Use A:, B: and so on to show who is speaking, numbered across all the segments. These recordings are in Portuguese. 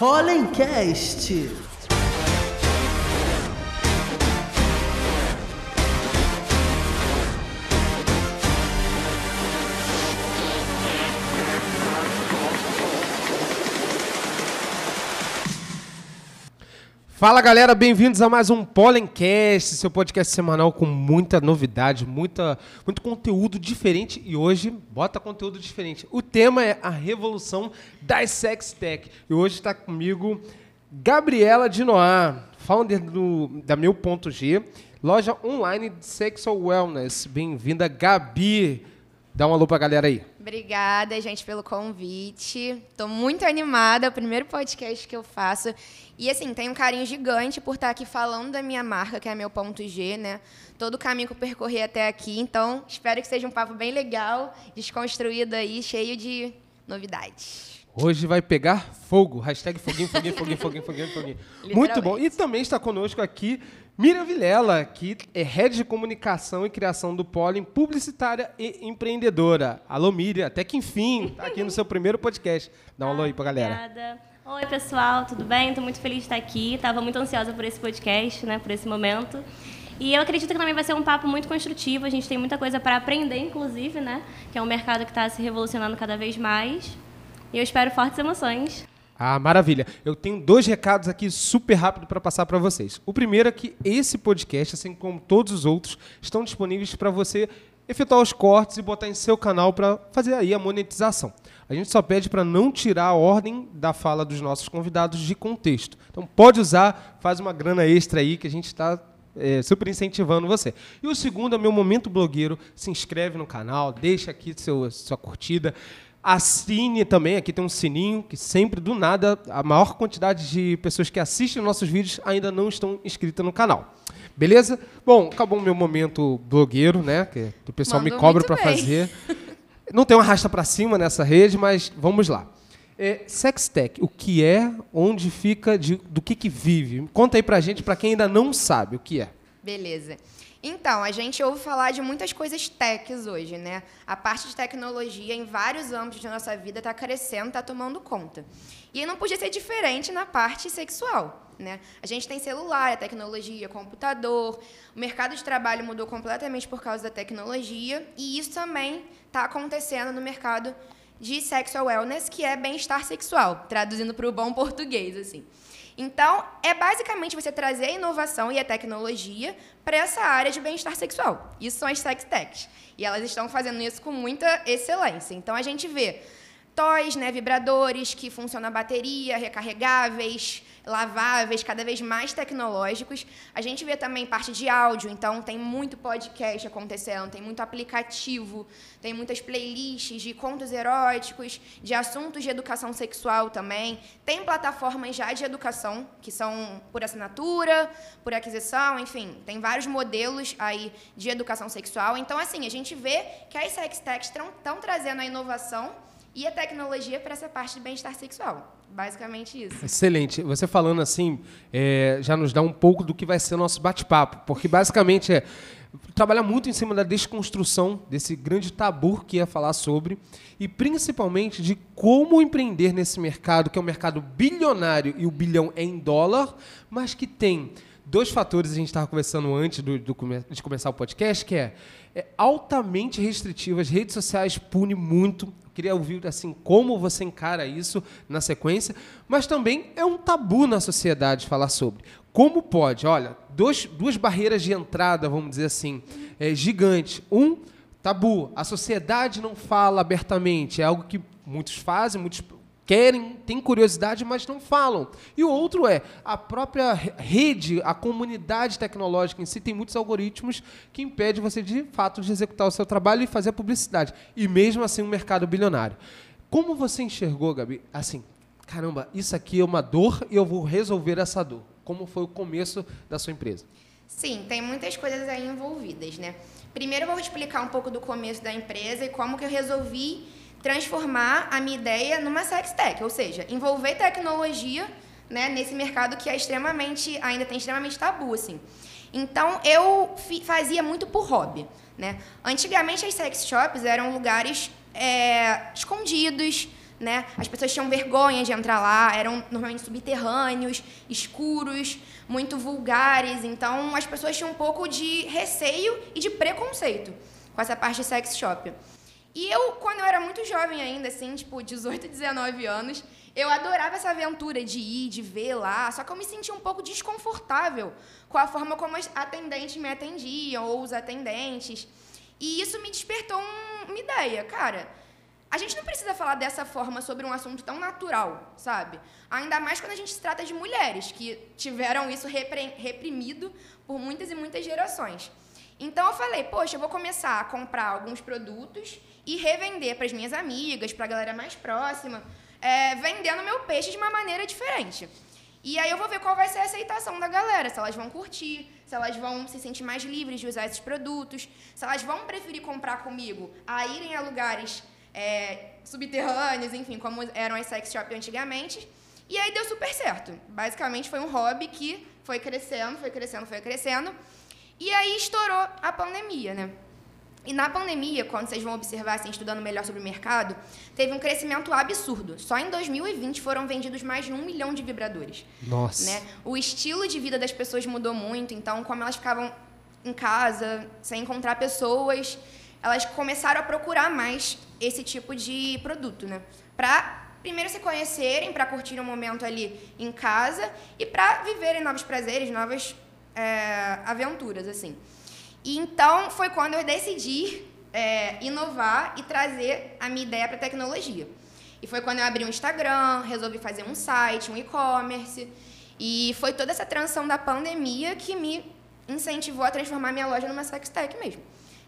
A: Rollencast.
B: Fala galera, bem-vindos a mais um Pollencast, seu podcast semanal com muita novidade, muita, muito conteúdo diferente e hoje bota conteúdo diferente. O tema é a revolução das sex tech e hoje está comigo Gabriela de Noir, founder do, da Meu Ponto G, loja online de sexual wellness. Bem-vinda, Gabi. Dá um alô pra galera aí.
C: Obrigada, gente, pelo convite. Estou muito animada, é o primeiro podcast que eu faço. E assim, tenho um carinho gigante por estar aqui falando da minha marca, que é meu ponto G, né? Todo o caminho que eu percorri até aqui. Então, espero que seja um papo bem legal, desconstruído aí, cheio de novidades.
B: Hoje vai pegar fogo. Hashtag foguinho, foguinho, foguinho, foguinho, foguinho, foguinho. Muito bom. E também está conosco aqui Miriam Vilela, que é head de comunicação e criação do Pollen, publicitária e empreendedora. Alô, Miriam, até que enfim, está aqui no seu primeiro podcast. Dá um alô aí pra galera.
D: Obrigada. Oi, pessoal, tudo bem? Estou muito feliz de estar aqui. Estava muito ansiosa por esse podcast, né, por esse momento. E eu acredito que também vai ser um papo muito construtivo. A gente tem muita coisa para aprender, inclusive, né? Que é um mercado que está se revolucionando cada vez mais. E eu espero fortes emoções.
B: Ah, maravilha. Eu tenho dois recados aqui super rápido para passar para vocês. O primeiro é que esse podcast, assim como todos os outros, estão disponíveis para você efetuar os cortes e botar em seu canal para fazer aí a monetização. A gente só pede para não tirar a ordem da fala dos nossos convidados de contexto. Então pode usar, faz uma grana extra aí que a gente está é, super incentivando você. E o segundo é meu momento blogueiro. Se inscreve no canal, deixa aqui seu, sua curtida. Assine também, aqui tem um sininho que sempre, do nada, a maior quantidade de pessoas que assistem nossos vídeos ainda não estão inscritas no canal. Beleza? Bom, acabou o meu momento blogueiro, né? Que o pessoal
C: Mandou
B: me cobra para fazer. Não tem uma rasta para cima nessa rede, mas vamos lá. É, Sextech, o que é, onde fica, de- do que, que vive? Conta aí pra gente, para quem ainda não sabe o que é.
C: Beleza. Então, a gente ouve falar de muitas coisas techs hoje, né? A parte de tecnologia em vários âmbitos da nossa vida está crescendo, está tomando conta. E não podia ser diferente na parte sexual, né? A gente tem celular, a tecnologia, computador. O mercado de trabalho mudou completamente por causa da tecnologia e isso também está acontecendo no mercado de sexual wellness, que é bem-estar sexual, traduzindo para o bom português, assim. Então, é basicamente você trazer a inovação e a tecnologia para essa área de bem-estar sexual. Isso são as sex techs. E elas estão fazendo isso com muita excelência. Então, a gente vê toys, né, vibradores que funcionam a bateria, recarregáveis, laváveis, cada vez mais tecnológicos. A gente vê também parte de áudio, então tem muito podcast acontecendo, tem muito aplicativo, tem muitas playlists de contos eróticos, de assuntos de educação sexual também. Tem plataformas já de educação, que são por assinatura, por aquisição, enfim, tem vários modelos aí de educação sexual. Então, assim, a gente vê que as sex techs estão trazendo a inovação e a tecnologia para essa parte de bem-estar sexual. Basicamente isso.
B: Excelente. Você falando assim, é, já nos dá um pouco do que vai ser o nosso bate-papo, porque basicamente é trabalhar muito em cima da desconstrução desse grande tabu que é falar sobre e principalmente de como empreender nesse mercado, que é um mercado bilionário e o bilhão é em dólar, mas que tem dois fatores, a gente estava conversando antes do- do de começar o podcast, que é, é altamente restritivo, as redes sociais punem muito. Queria ouvir assim como você encara isso na sequência, mas também é um tabu na sociedade falar sobre. Como pode? Olha, dois, duas barreiras de entrada, vamos dizer assim, é, gigantes. Um, tabu. A sociedade não fala abertamente. É algo que muitos fazem, muitos querem, têm curiosidade, mas não falam. E o outro é a própria re- rede, a comunidade tecnológica em si tem muitos algoritmos que impedem você de fato de executar o seu trabalho e fazer a publicidade. E mesmo assim um mercado bilionário. Como você enxergou, Gabi? Assim, caramba, isso aqui é uma dor e eu vou resolver essa dor. Como foi o começo da sua empresa?
C: Sim, tem muitas coisas aí envolvidas, né? Primeiro eu vou explicar um pouco do começo da empresa e como que eu resolvi transformar a minha ideia numa sex tech, ou seja, envolver tecnologia né, nesse mercado que é extremamente, ainda tem extremamente tabu, assim. Então, eu fazia muito por hobby, né? Antigamente, as sex shops eram lugares é, escondidos, né? As pessoas tinham vergonha de entrar lá, eram normalmente subterrâneos, escuros, muito vulgares. Então, as pessoas tinham um pouco de receio e de preconceito com essa parte de sex shop. E eu, quando eu era muito jovem ainda, assim, tipo, 18, 19 anos, eu adorava essa aventura de ir, de ver lá, só que eu me sentia um pouco desconfortável com a forma como as atendentes me atendiam, ou os atendentes. E isso me despertou um- uma ideia, cara. A gente não precisa falar dessa forma sobre um assunto tão natural, sabe? Ainda mais quando a gente se trata de mulheres que tiveram isso reprimido por muitas e muitas gerações. Então eu falei, poxa, eu vou começar a comprar alguns produtos e revender para as minhas amigas, para a galera mais próxima, é, vendendo meu peixe de uma maneira diferente. E aí eu vou ver qual vai ser a aceitação da galera, se elas vão curtir, se elas vão se sentir mais livres de usar esses produtos, se elas vão preferir comprar comigo a irem a lugares é, subterrâneos, enfim, como eram as sex shops antigamente. E aí deu super certo. Basicamente foi um hobby que foi crescendo, foi crescendo, foi crescendo. E aí estourou a pandemia, né? E na pandemia, quando vocês vão observar, assim, estudando melhor sobre o mercado, teve um crescimento absurdo. Só em 2020 foram vendidos mais de um milhão de vibradores.
B: Nossa.
C: Né? O estilo de vida das pessoas mudou muito, então, como elas ficavam em casa, sem encontrar pessoas, elas começaram a procurar mais esse tipo de produto, né? Pra primeiro se conhecerem, para curtir um momento ali em casa e para viverem novos prazeres, novas é, aventuras, assim. E então foi quando eu decidi é, inovar e trazer a minha ideia para a tecnologia. E foi quando eu abri um Instagram, resolvi fazer um site, um e-commerce. E foi toda essa transição da pandemia que me incentivou a transformar minha loja numa sex tech mesmo.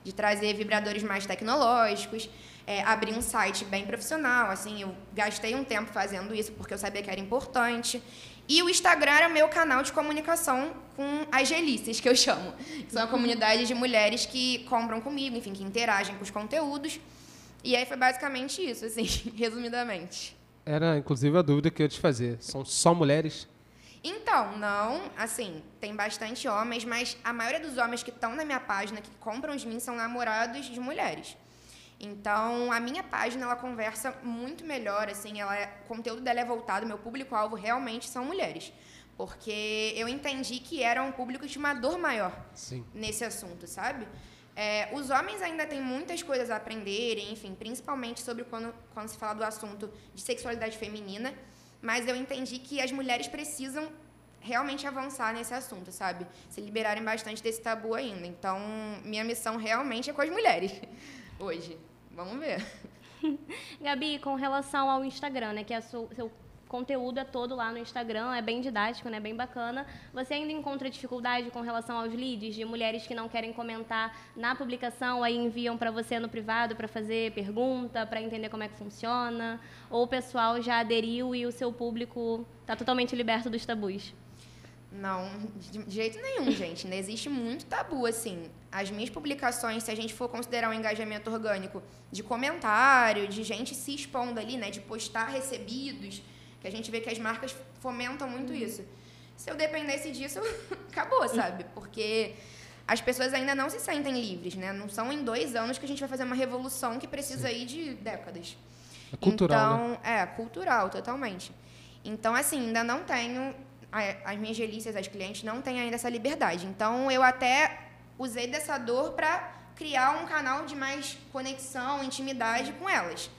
C: De trazer vibradores mais tecnológicos, é, abrir um site bem profissional. Assim, eu gastei um tempo fazendo isso porque eu sabia que era importante. E o Instagram era meu canal de comunicação com as gelices, que eu chamo. Que São a comunidade de mulheres que compram comigo, enfim, que interagem com os conteúdos. E aí foi basicamente isso, assim, resumidamente.
B: Era, inclusive, a dúvida que eu ia te fazer. São só mulheres?
C: Então, não, assim, tem bastante homens, mas a maioria dos homens que estão na minha página, que compram de mim, são namorados de mulheres. Então, a minha página, ela conversa muito melhor, assim, ela é- o conteúdo dela é voltado, meu público-alvo realmente são mulheres. Porque eu entendi que era um público de uma dor maior
B: Sim.
C: nesse assunto, sabe? É, os homens ainda têm muitas coisas a aprenderem, enfim, principalmente sobre quando, quando se fala do assunto de sexualidade feminina, mas eu entendi que as mulheres precisam realmente avançar nesse assunto, sabe? Se liberarem bastante desse tabu ainda. Então, minha missão realmente é com as mulheres hoje. Vamos ver.
D: Gabi, com relação ao Instagram, né, que é seu, seu conteúdo é todo lá no Instagram, é bem didático, né, bem bacana. Você ainda encontra dificuldade com relação aos leads de mulheres que não querem comentar na publicação, aí enviam para você no privado para fazer pergunta, para entender como é que funciona? Ou o pessoal já aderiu e o seu público está totalmente liberto dos tabus?
C: Não, de jeito nenhum, gente. Ainda existe muito tabu, assim. As minhas publicações, se a gente for considerar um engajamento orgânico de comentário, de gente se expondo ali, né? De postar recebidos, que a gente vê que as marcas fomentam muito isso. Se eu dependesse disso, acabou, sabe? Porque as pessoas ainda não se sentem livres, né? Não são em dois anos que a gente vai fazer uma revolução que precisa aí de décadas.
B: É cultural, né?
C: então, É, cultural, totalmente. Então, assim, ainda não tenho. As minhas delícias, as clientes, não têm ainda essa liberdade. Então, eu até usei dessa dor para criar um canal de mais conexão, intimidade com elas.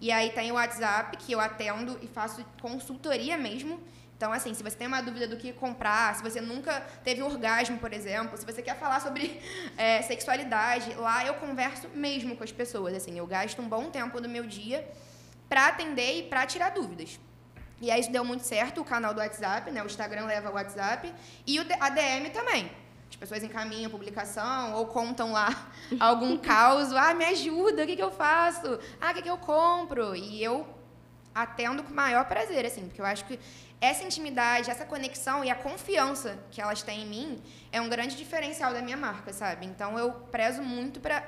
C: E aí tem o WhatsApp, que eu atendo e faço consultoria mesmo. Então, assim, se você tem uma dúvida do que comprar, se você nunca teve orgasmo, por exemplo, se você quer falar sobre é, sexualidade, lá eu converso mesmo com as pessoas. Assim, eu gasto um bom tempo do meu dia para atender e para tirar dúvidas. E aí isso deu muito certo, o canal do WhatsApp, né? O Instagram leva o WhatsApp e o D- a DM também. As pessoas encaminham publicação ou contam lá algum caos. Ah, me ajuda, o que, que eu faço? Ah, o que, que eu compro? E eu atendo com o maior prazer, assim, porque eu acho que essa intimidade, essa conexão e a confiança que elas têm em mim é um grande diferencial da minha marca, sabe? Então eu prezo muito para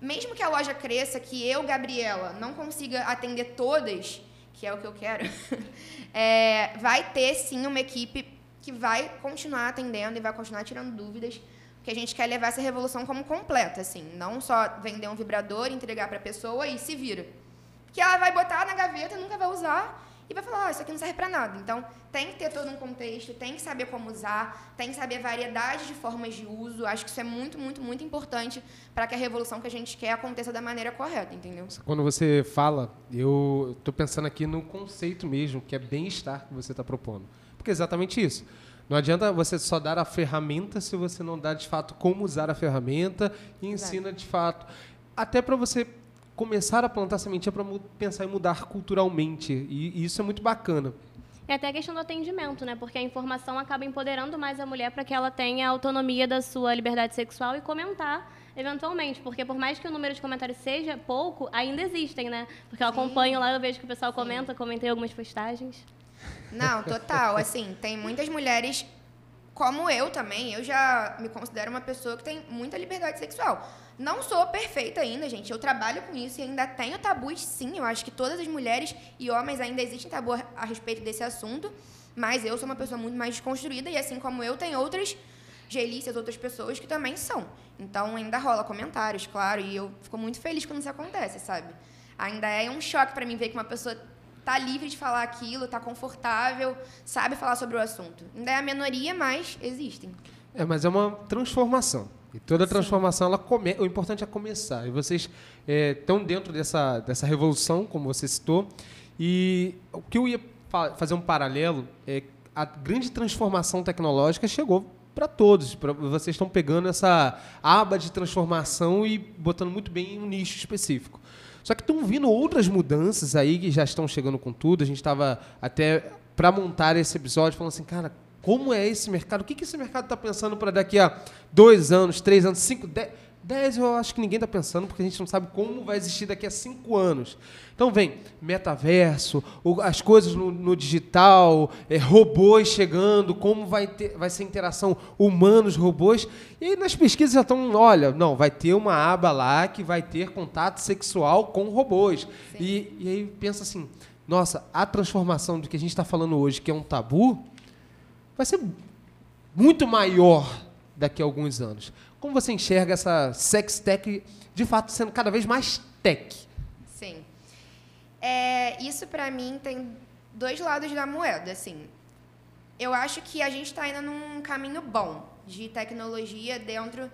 C: mesmo que a loja cresça, que eu, Gabriela, não consiga atender todas, que é o que eu quero, é, vai ter sim uma equipe que vai continuar atendendo e vai continuar tirando dúvidas, porque a gente quer levar essa revolução como completa, assim, não só vender um vibrador, entregar para a pessoa e se vira. Que ela vai botar na gaveta, nunca vai usar e vai falar, oh, isso aqui não serve para nada. Então, tem que ter todo um contexto, tem que saber como usar, tem que saber variedade de formas de uso. Acho que isso é muito, muito, muito importante para que a revolução que a gente quer aconteça da maneira correta, entendeu?
B: Quando você fala, eu estou pensando aqui no conceito mesmo, que é bem-estar que você está propondo. Porque é exatamente isso. Não adianta você só dar a ferramenta se você não dá de fato como usar a ferramenta e ensina de fato. Até para você começar a plantar sementinha para pensar em mudar culturalmente. E, e, isso é muito bacana.
D: É até a questão do atendimento, né? Porque a informação acaba empoderando mais a mulher para que ela tenha autonomia da sua liberdade sexual e comentar eventualmente, porque por mais que o número de comentários seja pouco, ainda existem, né? Porque eu Sim. acompanho lá, eu vejo que o pessoal comenta, comentei algumas postagens.
C: Não, total, assim, tem muitas mulheres como eu também, eu já me considero uma pessoa que tem muita liberdade sexual. Não sou perfeita ainda, gente. Eu trabalho com isso e ainda tenho tabus, sim. Eu acho que todas as mulheres e homens ainda existem tabu a respeito desse assunto. Mas eu sou uma pessoa muito mais desconstruída e, assim como eu, tem outras gelícias, outras pessoas que também são. Então ainda rola comentários, claro. E eu fico muito feliz quando isso acontece, sabe? Ainda é um choque para mim ver que uma pessoa tá livre de falar aquilo, tá confortável, sabe falar sobre o assunto. Ainda é a minoria, mas existem.
B: É, mas é uma transformação. E toda transformação, ela come... o importante é começar. E vocês estão é, dentro dessa, dessa revolução, como você citou. E o que eu ia fa fazer um paralelo é a grande transformação tecnológica chegou para todos. Pra, vocês estão pegando essa aba de transformação e botando muito bem em um nicho específico. Só que estão vindo outras mudanças aí que já estão chegando com tudo. A gente estava até para montar esse episódio falando assim, cara, como é esse mercado? O que, que esse mercado está pensando para daqui a dois anos, três anos, cinco, dez? Dez eu acho que ninguém está pensando, porque a gente não sabe como vai existir daqui a cinco anos. Então vem metaverso, as coisas no, no digital, é, robôs chegando, como vai, ter, vai ser a interação humanos-robôs. E aí nas pesquisas já estão, olha, não, vai ter uma aba lá que vai ter contato sexual com robôs. E, e aí pensa assim, nossa, a transformação do que a gente está falando hoje, que é um tabu, vai ser muito maior daqui a alguns anos. Como você enxerga essa sex tech de fato sendo cada vez mais tech?
C: Sim. É, isso para mim tem dois lados da moeda, assim. Eu acho que a gente está indo num caminho bom de tecnologia dentro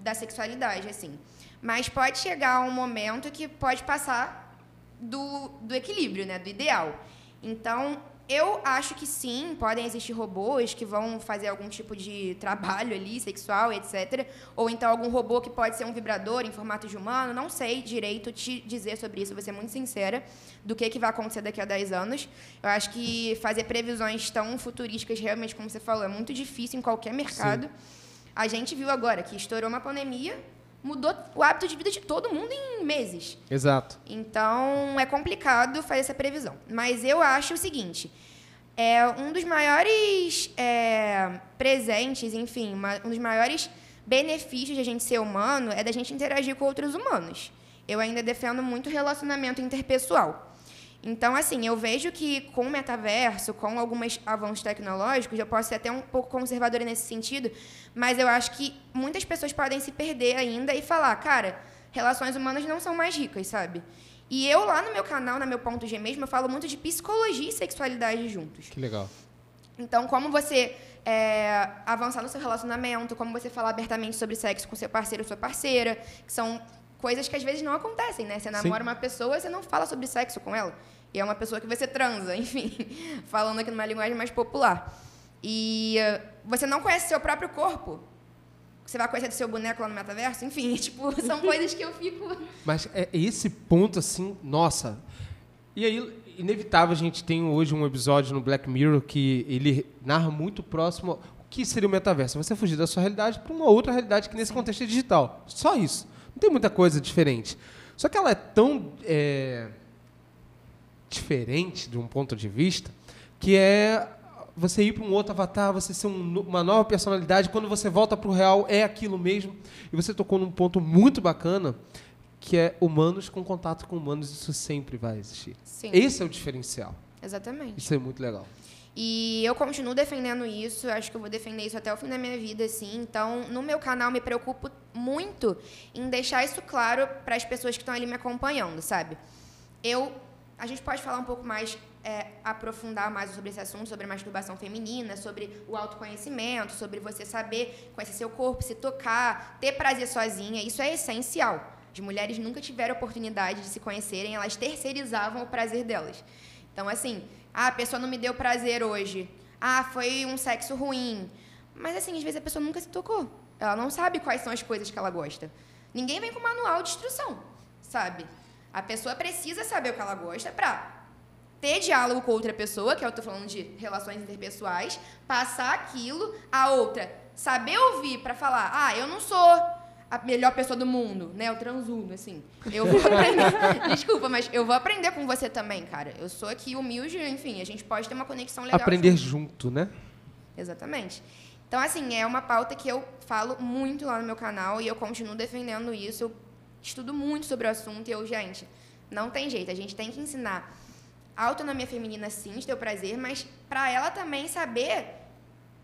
C: da sexualidade, assim. Mas pode chegar um momento que pode passar do, do equilíbrio, né, do ideal. Então, eu acho que sim, podem existir robôs que vão fazer algum tipo de trabalho ali, sexual, etc. Ou então algum robô que pode ser um vibrador em formato de humano. Não sei direito te dizer sobre isso, vou ser muito sincera, do que, que vai acontecer daqui a 10 anos. Eu acho que fazer previsões tão futurísticas, realmente, como você falou, é muito difícil em qualquer mercado. Sim. A gente viu agora que estourou uma pandemia, mudou o hábito de vida de todo mundo em meses.
B: Exato.
C: Então é complicado fazer essa previsão. Mas eu acho o seguinte: é um dos maiores é, presentes, enfim, uma, um dos maiores benefícios de a gente ser humano é da gente interagir com outros humanos. Eu ainda defendo muito relacionamento interpessoal. Então, assim, eu vejo que com o metaverso, com alguns avanços tecnológicos, eu posso ser até um pouco conservadora nesse sentido, mas eu acho que muitas pessoas podem se perder ainda e falar, cara, relações humanas não são mais ricas, sabe? E eu lá no meu canal, na meu ponto G mesmo, eu falo muito de psicologia e sexualidade juntos.
B: Que legal.
C: Então, como você é, avançar no seu relacionamento, como você falar abertamente sobre sexo com seu parceiro ou sua parceira, que são coisas que às vezes não acontecem, né? Você namora Sim. uma pessoa e você não fala sobre sexo com ela. E é uma pessoa que você transa, enfim, falando aqui numa linguagem mais popular. E uh, você não conhece seu próprio corpo. Você vai conhecer do seu boneco lá no metaverso? Enfim, tipo, são coisas que eu fico.
B: Mas é esse ponto, assim, nossa. E aí, inevitável, a gente tem hoje um episódio no Black Mirror que ele narra muito próximo o que seria o metaverso. Você fugir da sua realidade para uma outra realidade que nesse contexto é digital. Só isso. Não tem muita coisa diferente. Só que ela é tão é, diferente de um ponto de vista que é você ir para um outro avatar, você ser um, uma nova personalidade. Quando você volta para o real, é aquilo mesmo. E você tocou num ponto muito bacana, que é humanos com contato com humanos, isso sempre vai existir.
C: Sim.
B: Esse é o diferencial.
C: Exatamente.
B: Isso é muito legal.
C: E eu continuo defendendo isso, acho que eu vou defender isso até o fim da minha vida, assim. Então, no meu canal, me preocupo muito em deixar isso claro para as pessoas que estão ali me acompanhando, sabe? Eu, a gente pode falar um pouco mais, é, aprofundar mais sobre esse assunto, sobre a masturbação feminina, sobre o autoconhecimento, sobre você saber conhecer seu corpo, se tocar, ter prazer sozinha. Isso é essencial. As mulheres nunca tiveram oportunidade de se conhecerem, elas terceirizavam o prazer delas. Então, assim, ah, a pessoa não me deu prazer hoje. Ah, foi um sexo ruim. Mas, assim, às vezes a pessoa nunca se tocou. Ela não sabe quais são as coisas que ela gosta. Ninguém vem com manual de instrução, sabe? A pessoa precisa saber o que ela gosta pra ter diálogo com outra pessoa, que eu tô falando de relações interpessoais, passar aquilo, a outra saber ouvir pra falar, ah, eu não sou a melhor pessoa do mundo, né? Eu transudo, assim. Eu vou aprender. Desculpa, mas eu vou aprender com você também, cara. Eu sou aqui humilde, enfim, a gente pode ter uma conexão legal.
B: Aprender
C: junto.
B: junto, né?
C: Exatamente. Então, assim, é uma pauta que eu falo muito lá no meu canal e eu continuo defendendo isso. Eu estudo muito sobre o assunto e eu, gente, não tem jeito. A gente tem que ensinar a autonomia feminina, sim, de ter o prazer, mas para ela também saber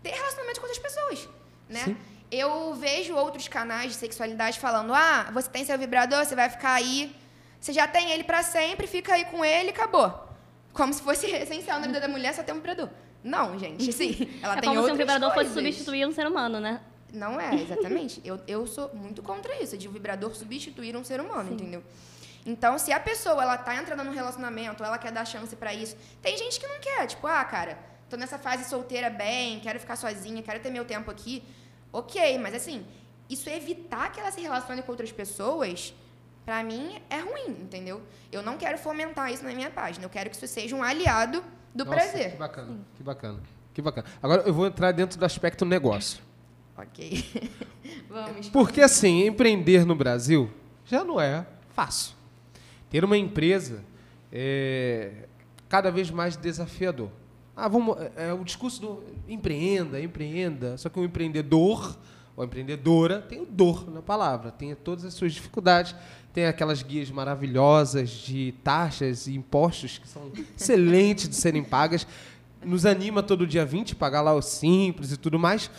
C: ter relacionamento com outras pessoas, né?
B: Sim.
C: Eu vejo outros canais de sexualidade falando: ah, você tem seu vibrador, você vai ficar aí, você já tem ele para sempre, fica aí com ele e acabou. Como se fosse essencial na vida da mulher só ter um vibrador. Não, gente, sim. Ela
D: é
C: tem
D: como se um vibrador fosse
C: coisas.
D: substituir um ser humano, né?
C: Não é, exatamente. eu, eu sou muito contra isso, de o vibrador substituir um ser humano, entendeu? Então, se a pessoa ela tá entrando num relacionamento, ela quer dar chance pra isso. Tem gente que não quer, tipo, ah, cara, tô nessa fase solteira bem, quero ficar sozinha, quero ter meu tempo aqui. OK, mas assim, isso evitar que ela se relacione com outras pessoas, pra mim é ruim, entendeu? Eu não quero fomentar isso na minha página. Eu quero que isso seja um aliado do
B: Nossa,
C: prazer.
B: Que bacana, que bacana, que bacana. Agora eu vou entrar dentro do aspecto negócio.
C: OK. Vamos.
B: Porque assim, empreender no Brasil já não é fácil. Ter uma empresa é cada vez mais desafiador. Ah, vamos, é, é o discurso do empreenda, empreenda. Só que o empreendedor ou empreendedora tem o dor na palavra, tem todas as suas dificuldades, tem aquelas guias maravilhosas de taxas e impostos que são excelentes de serem pagas. Nos anima todo dia 20 pagar lá o simples e tudo mais.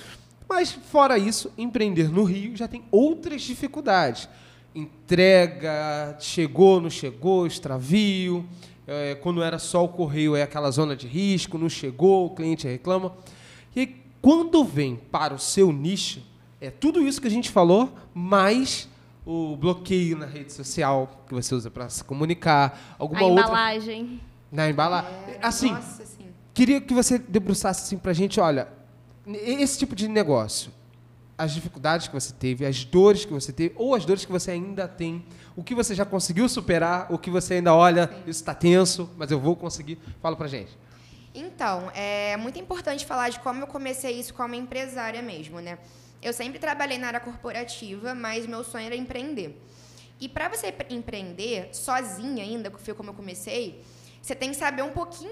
B: Mas, fora isso, empreender no Rio já tem outras dificuldades. Entrega, chegou, não chegou, extravio. é, quando era só o correio, é aquela zona de risco, não chegou, o cliente reclama. E aí, quando vem para o seu nicho, é tudo isso que a gente falou, mais o bloqueio na rede social que você usa para se comunicar, alguma
D: a
B: outra
D: embalagem.
B: na embalagem. Assim,
C: Nossa.
B: Queria que você debruçasse assim pra gente, olha, esse tipo de negócio, as dificuldades que você teve, as dores que você teve, ou as dores que você ainda tem, o que você já conseguiu superar, o que você ainda olha, isso está tenso, mas eu vou conseguir. Fala pra gente.
C: Então, é muito importante falar de como eu comecei isso como empresária mesmo, né? Eu sempre trabalhei na área corporativa, mas meu sonho era empreender. E para você empre- empreender sozinha ainda, que foi como eu comecei, você tem que saber um pouquinho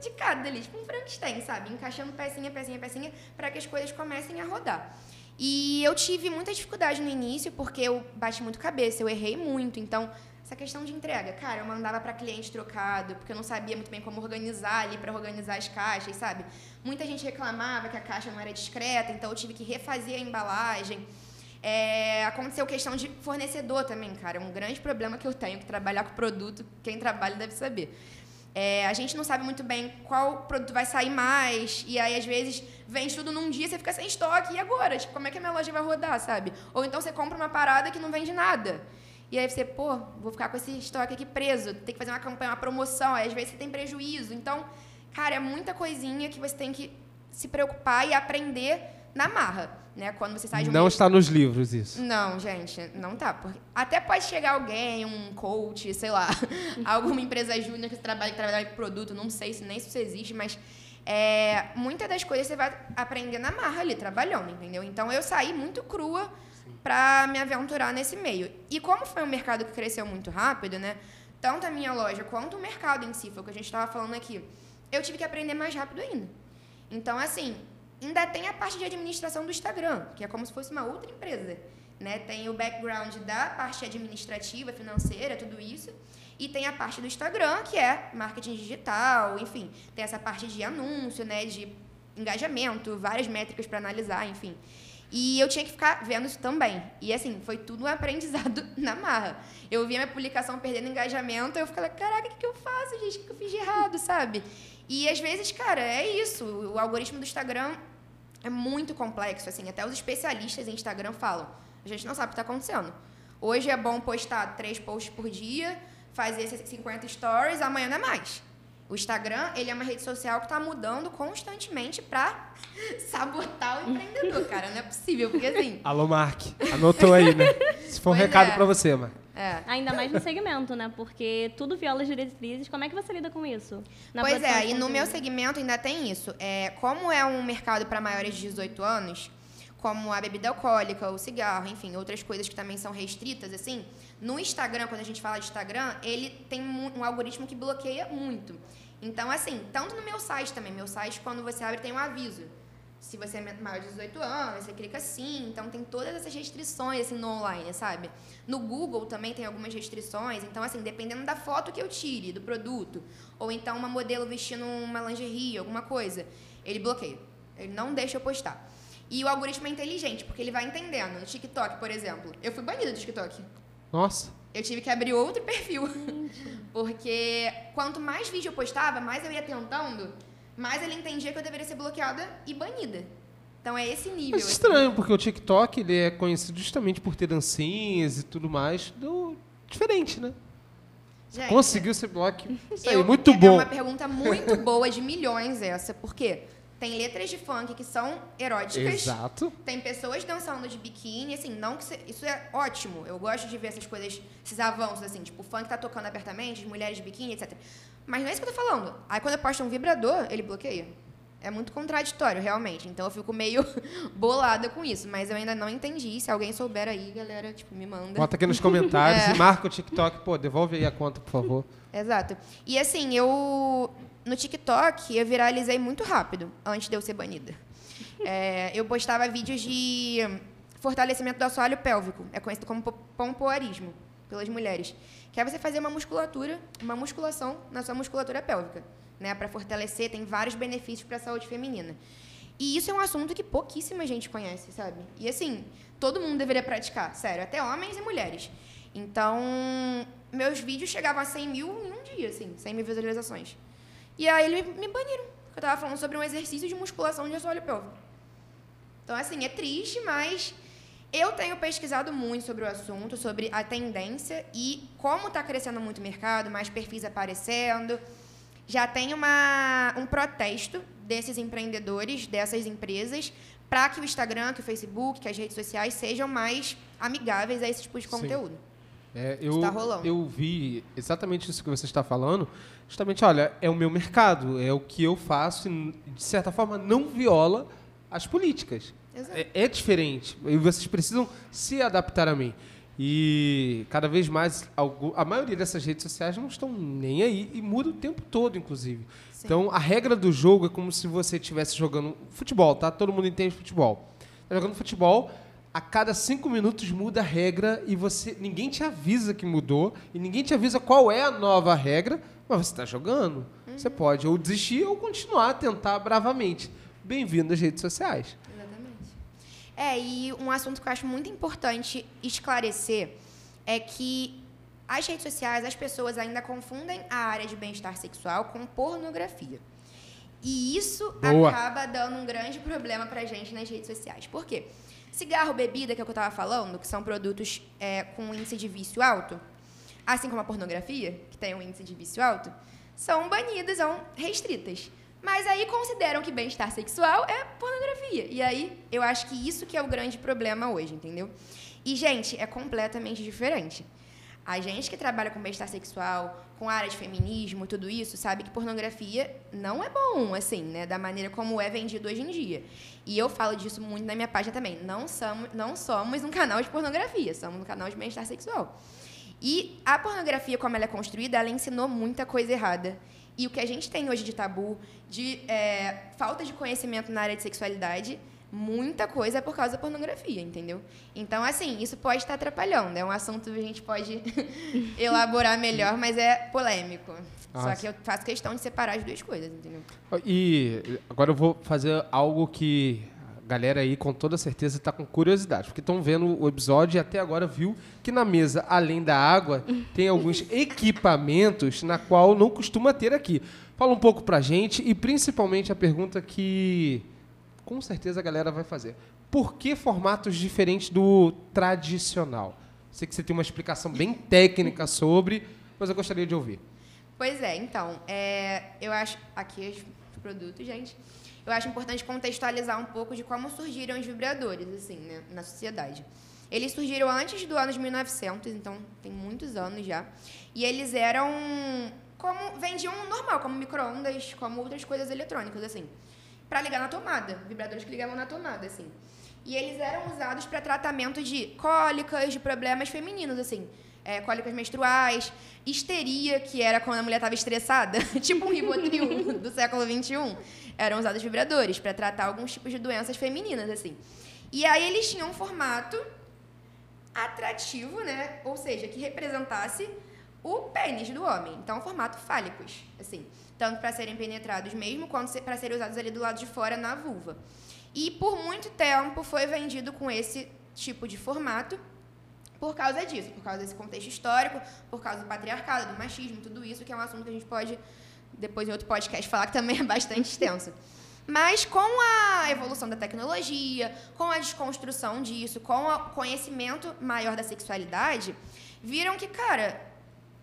C: de cada ali, tipo um Frankenstein, sabe? Encaixando pecinha, pecinha, pecinha, para que as coisas comecem a rodar. E eu tive muita dificuldade no início, porque eu bati muito cabeça, eu errei muito. Então, essa questão de entrega, cara, eu mandava para cliente trocado, porque eu não sabia muito bem como organizar ali para organizar as caixas, sabe? Muita gente reclamava que a caixa não era discreta, então eu tive que refazer a embalagem. É, aconteceu questão de fornecedor também, cara. É um grande problema que eu tenho, que trabalhar com produto, quem trabalha deve saber. É, a gente não sabe muito bem qual produto vai sair mais, e aí às vezes vende tudo num dia, você fica sem estoque, e agora? Tipo, como é que a minha loja vai rodar, sabe? Ou então você compra uma parada que não vende nada. E aí você, pô, vou ficar com esse estoque aqui preso, tem que fazer uma campanha, uma promoção, aí às vezes você tem prejuízo. Então, cara, é muita coisinha que você tem que se preocupar e aprender na marra, né? Quando você sai de um
B: Não está nos livros isso.
C: não, gente, não tá. Porque até pode chegar alguém, um coach, sei lá, alguma empresa júnior que trabalha, que trabalha com produto, não sei se nem se isso existe, mas é, muitas das coisas você vai aprender na marra ali, trabalhando, entendeu? Então eu saí muito crua para me aventurar nesse meio. E como foi um mercado que cresceu muito rápido, né? Tanto a minha loja quanto o mercado em si, foi o que a gente estava falando aqui, eu tive que aprender mais rápido ainda. Então, assim, ainda tem a parte de administração do Instagram, que é como se fosse uma outra empresa. né? Tem o background da parte administrativa, financeira, tudo isso. E tem a parte do Instagram, que é marketing digital, enfim, tem essa parte de anúncio, né, de engajamento, várias métricas para analisar, enfim. E eu tinha que ficar vendo isso também. E assim, foi tudo um aprendizado na marra. Eu via minha publicação perdendo engajamento, eu ficava, caraca, o que, que eu faço, gente? O que eu fiz de errado, sabe? E às vezes, cara, é isso. O algoritmo do Instagram é muito complexo, assim. Até os especialistas em Instagram falam. A gente não sabe o que está acontecendo. Hoje é bom postar três posts por dia, fazer esses 50 stories, amanhã não é mais. O Instagram, ele é uma rede social que está mudando constantemente para sabotar o empreendedor, cara. Não é possível, porque assim...
B: Alô, Mark. Anotou aí, né? Se for um
C: Pois
B: recado
C: é.
B: para você, Mark.
C: É.
D: Ainda mais no segmento, né? Porque tudo viola as diretrizes. Como é que você lida com isso? Na
C: pois é,
D: de
C: e no meu segmento ainda tem isso. É, como é um mercado para maiores de 18 anos, como a bebida alcoólica, o cigarro, enfim, outras coisas que também são restritas, assim, no Instagram, quando a gente fala de Instagram, ele tem um algoritmo que bloqueia muito. Então, assim, tanto no meu site também, meu site, quando você abre, tem um aviso. Se você é maior de 18 anos, você clica sim. Então, tem todas essas restrições, assim, no online, sabe? No Google também tem algumas restrições. Então, assim, dependendo da foto que eu tire, do produto, ou então uma modelo vestindo uma lingerie, alguma coisa, ele bloqueia. Ele não deixa eu postar. E o algoritmo é inteligente, porque ele vai entendendo. No TikTok, por exemplo, eu fui banida do TikTok.
B: Nossa.
C: Eu tive que abrir outro perfil. Porque quanto mais vídeo eu postava, mais eu ia tentando, mais ele entendia que eu deveria ser bloqueada e banida. Então é esse nível.
B: Mas
C: assim.
B: estranho, porque o TikTok ele é conhecido justamente por ter dancinhas e tudo mais. Do... Diferente, né?
C: Gente,
B: Conseguiu esse bloco. Isso aí, muito
C: é,
B: bom.
C: É uma pergunta muito boa, de milhões essa. Por quê? Tem letras de funk que são eróticas.
B: Exato.
C: Tem pessoas dançando de biquíni, assim, não que se- isso é ótimo. Eu gosto de ver essas coisas, esses avanços, assim, tipo, o funk tá tocando abertamente, as mulheres de biquíni, etc. Mas não é isso que eu tô falando. Aí quando eu posto um vibrador, ele bloqueia. É muito contraditório, realmente. Então eu fico meio bolada com isso. Mas eu ainda não entendi. Se alguém souber aí, galera, tipo, me manda.
B: Bota aqui nos comentários
C: É.
B: e marca o TikTok. Pô, devolve aí a conta, por favor.
C: Exato. E assim, eu. No TikTok, eu viralizei muito rápido, antes de eu ser banida. É, eu postava vídeos de fortalecimento do assoalho pélvico. É conhecido como po- pompoarismo pelas mulheres. Que é você fazer uma musculatura, uma musculação na sua musculatura pélvica. Né, para fortalecer, tem vários benefícios para a saúde feminina. E isso é um assunto que pouquíssima gente conhece, sabe? E assim, todo mundo deveria praticar, sério, até homens e mulheres. Então, meus vídeos chegavam a 100 mil em um dia, assim, 100 mil visualizações. E aí eles me baniram, eu tava falando sobre um exercício de musculação de assoalho pélvico. Então, assim, é triste, mas eu tenho pesquisado muito sobre o assunto, sobre a tendência e como está crescendo muito o mercado, mais perfis aparecendo. Já tem uma, um protesto desses empreendedores, dessas empresas, para que o Instagram, que o Facebook, que as redes sociais sejam mais amigáveis a esse tipo de
B: Sim. É, eu,
C: Tá rolando.
B: eu vi exatamente isso que você está falando. Justamente, olha, é o meu mercado, é o que eu faço e, de certa forma, não viola as políticas. É, é diferente. E vocês precisam se adaptar a mim. E cada vez mais, a maioria dessas redes sociais não estão nem aí e muda o tempo todo, inclusive.
C: Sim.
B: Então, a regra do jogo é como se você estivesse jogando futebol, tá? Todo mundo entende futebol. Tá jogando futebol, a cada cinco minutos muda a regra e você ninguém te avisa que mudou e ninguém te avisa qual é a nova regra, mas você está jogando. Você pode ou desistir ou continuar a tentar bravamente. Bem-vindo às redes sociais.
C: Exatamente. É, e um assunto que eu acho muito importante esclarecer é que as redes sociais, as pessoas ainda confundem a área de bem-estar sexual com pornografia. E isso
B: Boa.
C: acaba dando um grande problema pra gente nas redes sociais. Por quê? Cigarro, bebida, que é o que eu estava falando, que são produtos é, com índice de vício alto, assim como a pornografia, que tem um índice de vício alto, são banidas, são restritas. Mas aí consideram que bem-estar sexual é pornografia. E aí eu acho que isso que é o grande problema hoje, entendeu? E, gente, é completamente diferente. A gente que trabalha com bem-estar sexual, com área de feminismo, tudo isso, sabe que pornografia não é bom, assim, né? Da maneira como é vendido hoje em dia. E eu falo disso muito na minha página também. Não somos, não somos um canal de pornografia, somos um canal de bem-estar sexual. E a pornografia, como ela é construída, ela ensinou muita coisa errada. E o que a gente tem hoje de tabu, de é, falta de conhecimento na área de sexualidade, muita coisa é por causa da pornografia, entendeu? Então, assim, isso pode estar atrapalhando. É um assunto que a gente pode elaborar melhor, mas é polêmico. Só
B: Nossa.
C: que eu faço questão de separar as duas coisas, entendeu?
B: E agora eu vou fazer algo que a galera aí com toda certeza está com curiosidade, porque estão vendo o episódio e até agora viu que na mesa, além da água, tem alguns equipamentos na qual não costuma ter aqui. Fala um pouco pra gente e principalmente a pergunta que com certeza a galera vai fazer. Por que formatos diferentes do tradicional? Sei que você tem uma explicação bem técnica sobre, mas eu gostaria de ouvir.
C: Pois é, então, é, eu acho. Aqui os produtos, gente. Eu acho importante contextualizar um pouco de como surgiram os vibradores, assim, né, na sociedade. Eles surgiram antes do ano de 1900, então tem muitos anos já. E eles eram como. vendiam normal, como micro-ondas, como outras coisas eletrônicas, assim. Para ligar na tomada. Vibradores que ligavam na tomada, assim. E eles eram usados para tratamento de cólicas, de problemas femininos, assim. É, cólicas menstruais, histeria, que era quando a mulher estava estressada, tipo um Rivotril do século XXI. Eram usados vibradores para tratar alguns tipos de doenças femininas, assim. E aí eles tinham um formato atrativo, né? Ou seja, que representasse o pênis do homem. Então, formato fálicos, assim. Tanto para serem penetrados mesmo, quanto para serem usados ali do lado de fora na vulva. E por muito tempo foi vendido com esse tipo de formato por causa disso, por causa desse contexto histórico, por causa do patriarcado, do machismo, tudo isso, que é um assunto que a gente pode, depois em outro podcast, falar que também é bastante extenso. Mas com a evolução da tecnologia, com a desconstrução disso, com o conhecimento maior da sexualidade, viram que, cara,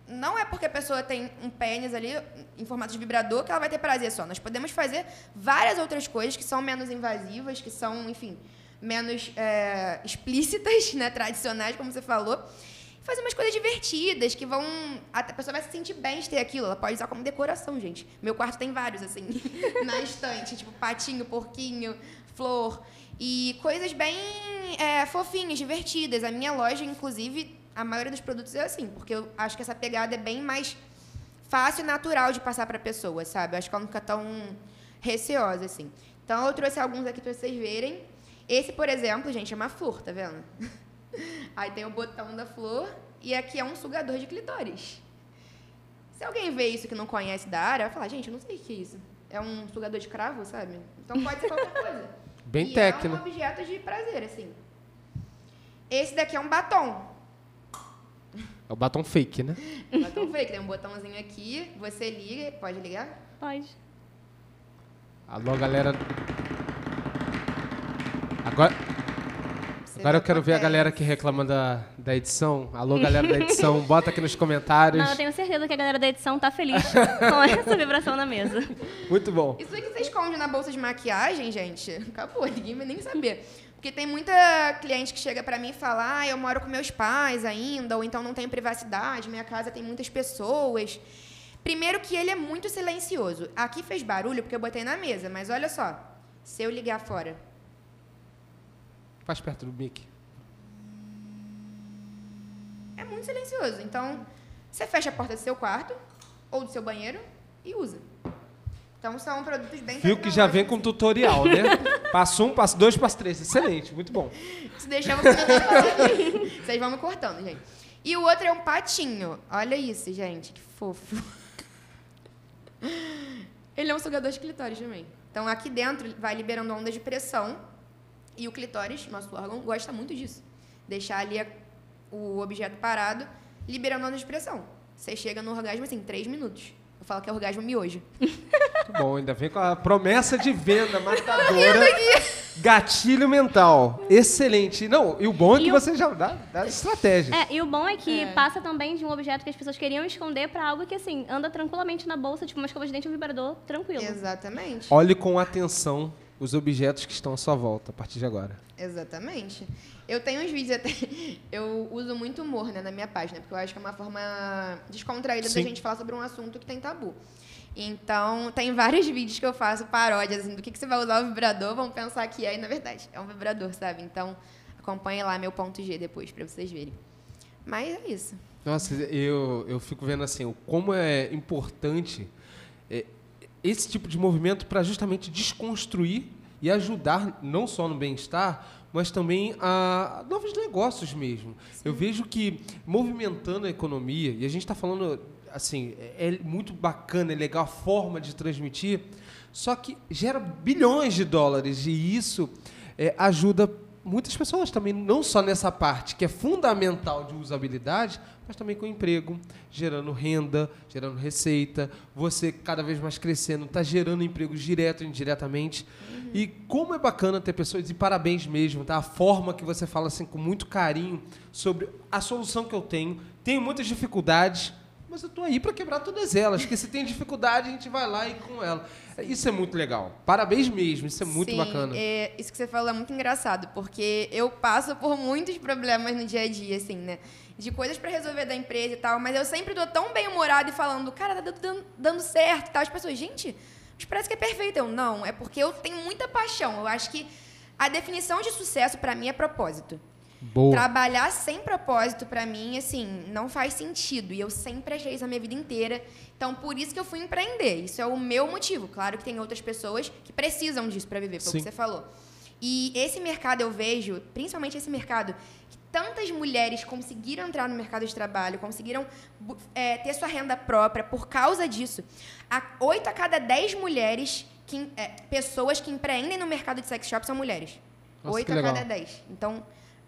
C: não é porque a pessoa tem um pênis ali em formato de vibrador que ela vai ter prazer só. Nós podemos fazer várias outras coisas que são menos invasivas, que são, enfim, menos é, explícitas, né, tradicionais, como você falou. Fazer umas coisas divertidas que vão. A pessoa vai se sentir bem de ter aquilo. Ela pode usar como decoração, gente. Meu quarto tem vários, assim, na estante. Tipo, patinho, porquinho, flor. E coisas bem é, fofinhas, divertidas. A minha loja, inclusive, a maioria dos produtos é assim, porque eu acho que essa pegada é bem mais fácil e natural de passar para a pessoa, sabe? Eu acho que ela não fica tão receosa, assim. Então, eu trouxe alguns aqui para vocês verem. Esse, por exemplo, gente, é uma flor, tá vendo? Aí tem o botão da flor e aqui é um sugador de clitóris. Se alguém vê isso que não conhece da área, vai falar, gente, eu não sei o que é isso. É um sugador de cravo, sabe? Então pode ser qualquer coisa.
B: Bem
C: e
B: técnico.
C: É um objeto de prazer, assim. Esse daqui é um batom.
B: É o batom fake, né?
C: Batom fake, tem um botãozinho aqui, você liga, pode ligar?
D: Pode.
B: Alô, galera. Agora, agora eu quero ver a galera que reclama da, da edição. Alô, galera da edição, bota aqui nos comentários.
D: Não, eu tenho certeza que a galera da edição tá feliz com essa vibração na mesa.
B: Muito bom.
C: Isso aí que você esconde na bolsa de maquiagem, gente, acabou, ninguém vai nem saber. Porque tem muita cliente que chega pra mim e fala, ah, eu moro com meus pais ainda, ou então não tenho privacidade, minha casa tem muitas pessoas. Primeiro que ele é muito silencioso. Aqui fez barulho porque eu botei na mesa, mas olha só, se eu ligar fora,
B: Faz perto do mic.
C: é muito silencioso. Então, você fecha a porta do seu quarto ou do seu banheiro e usa. Então, são produtos bem
B: Viu que já vem com tutorial, né? Passo um, passo dois, passo três. Excelente, muito bom.
C: Se deixar, vou. Vocês vão me cortando, gente. E o outro é um patinho. Olha isso, gente. Que fofo. Ele é um sugador de clitóris também. Então, aqui dentro, vai liberando ondas de pressão. E o clitóris, nosso órgão, gosta muito disso. Deixar ali a- o objeto parado, liberando ondas de pressão. Você chega no orgasmo, assim, em três minutos. Eu falo que é orgasmo miojo.
B: Muito bom, ainda vem com a promessa de venda matadora. Gatilho mental. Excelente. Não, e o bom é que
D: E o-
B: você já dá, dá estratégia.
D: É, e o bom é que
C: É.
D: passa também de um objeto que as pessoas queriam esconder pra algo que, assim, anda tranquilamente na bolsa, tipo uma escova de dente e um vibrador, tranquilo.
C: Exatamente.
B: Olhe com atenção os objetos que estão à sua volta a partir de agora.
C: Exatamente. Eu tenho uns vídeos até. Eu uso muito humor né, na minha página, porque eu acho que é uma forma descontraída
B: Sim.
C: da gente falar sobre um assunto que tem tabu. Então, tem vários vídeos que eu faço paródias, assim, do que, que você vai usar o vibrador, vamos pensar que é, e na verdade, é um vibrador, sabe? Então, acompanhe lá meu ponto G depois, pra vocês verem. Mas é isso.
B: Nossa, eu, eu fico vendo assim, o como é importante é, esse tipo de movimento para justamente desconstruir e ajudar não só no bem-estar, mas também a novos negócios mesmo. Eu vejo que movimentando a economia, e a gente está falando assim, é é muito bacana, é legal a forma de transmitir, só que gera bilhões de dólares e isso é, ajuda muitas pessoas também, não só nessa parte que é fundamental de usabilidade, mas também com emprego, gerando renda, gerando receita, você cada vez mais crescendo, está gerando empregos direto e indiretamente. E como é bacana ter pessoas, e parabéns mesmo, tá? A forma que você fala assim com muito carinho sobre a solução que eu tenho. Tenho muitas dificuldades, mas eu tô aí para quebrar todas elas. Porque se tem dificuldade, a gente vai lá e com ela. Isso é muito legal. Parabéns mesmo, isso é muito
C: Sim,
B: bacana.
C: é, isso que você falou é muito engraçado, porque eu passo por muitos problemas no dia a dia, assim, né? De coisas para resolver da empresa e tal, mas eu sempre tô tão bem humorada e falando, cara, tá dando, dando certo e tal. As pessoas, gente, mas parece que é perfeito. Eu, não, é porque eu tenho muita paixão. Eu acho que a definição de sucesso para mim é propósito.
B: Boa.
C: Trabalhar sem propósito, pra mim, assim, não faz sentido. E eu sempre achei isso a minha vida inteira. Então, por isso que eu fui empreender. Isso é o meu motivo. Claro que tem outras pessoas que precisam disso pra viver, foi o que você falou. E esse mercado eu vejo, principalmente esse mercado, que tantas mulheres conseguiram entrar no mercado de trabalho, conseguiram é, ter sua renda própria por causa disso. Oito a cada dez mulheres, que, é, pessoas que empreendem no mercado de sex shop são mulheres. Oito a cada 10. Então,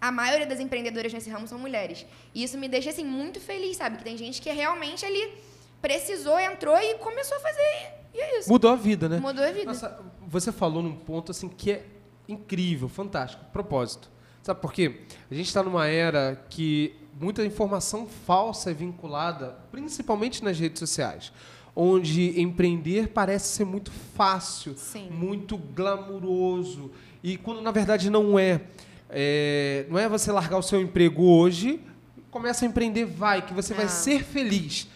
C: a maioria das empreendedoras nesse ramo são mulheres. E isso me deixa, assim, muito feliz, sabe? Que tem gente que realmente ali precisou, entrou e começou a fazer. E é isso.
B: Mudou a vida, né?
C: Mudou a vida.
B: Nossa, você falou num ponto assim que é incrível, fantástico. Propósito. Sabe por quê? A gente está numa era que muita informação falsa é vinculada, principalmente nas redes sociais, onde empreender parece ser muito fácil,
C: Sim.
B: muito glamuroso e quando na verdade não é. É, não é você largar o seu emprego hoje, começa a empreender, vai, que você vai
C: Não.
B: ser feliz.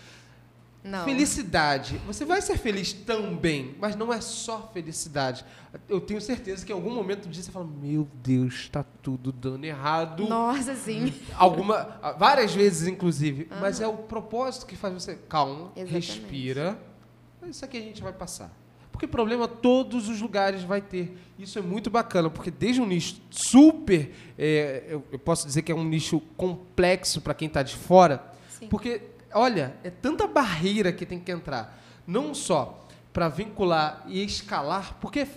C: Não.
B: Felicidade. Você vai ser feliz também, mas não é só felicidade. Eu tenho certeza que em algum momento do dia você fala: Meu Deus, está tudo dando errado.
C: Nossa, sim.
B: Alguma, várias vezes, inclusive. Mas é o propósito que faz você. Calma,
C: Exatamente.
B: respira. Isso aqui a gente vai passar. Porque problema todos os lugares vai ter. Isso é muito bacana, porque desde um nicho super. é, eu, eu posso dizer que é um nicho complexo para quem está de fora.
C: Sim.
B: Porque, olha, é tanta barreira que tem que entrar. Não só para vincular e escalar, porque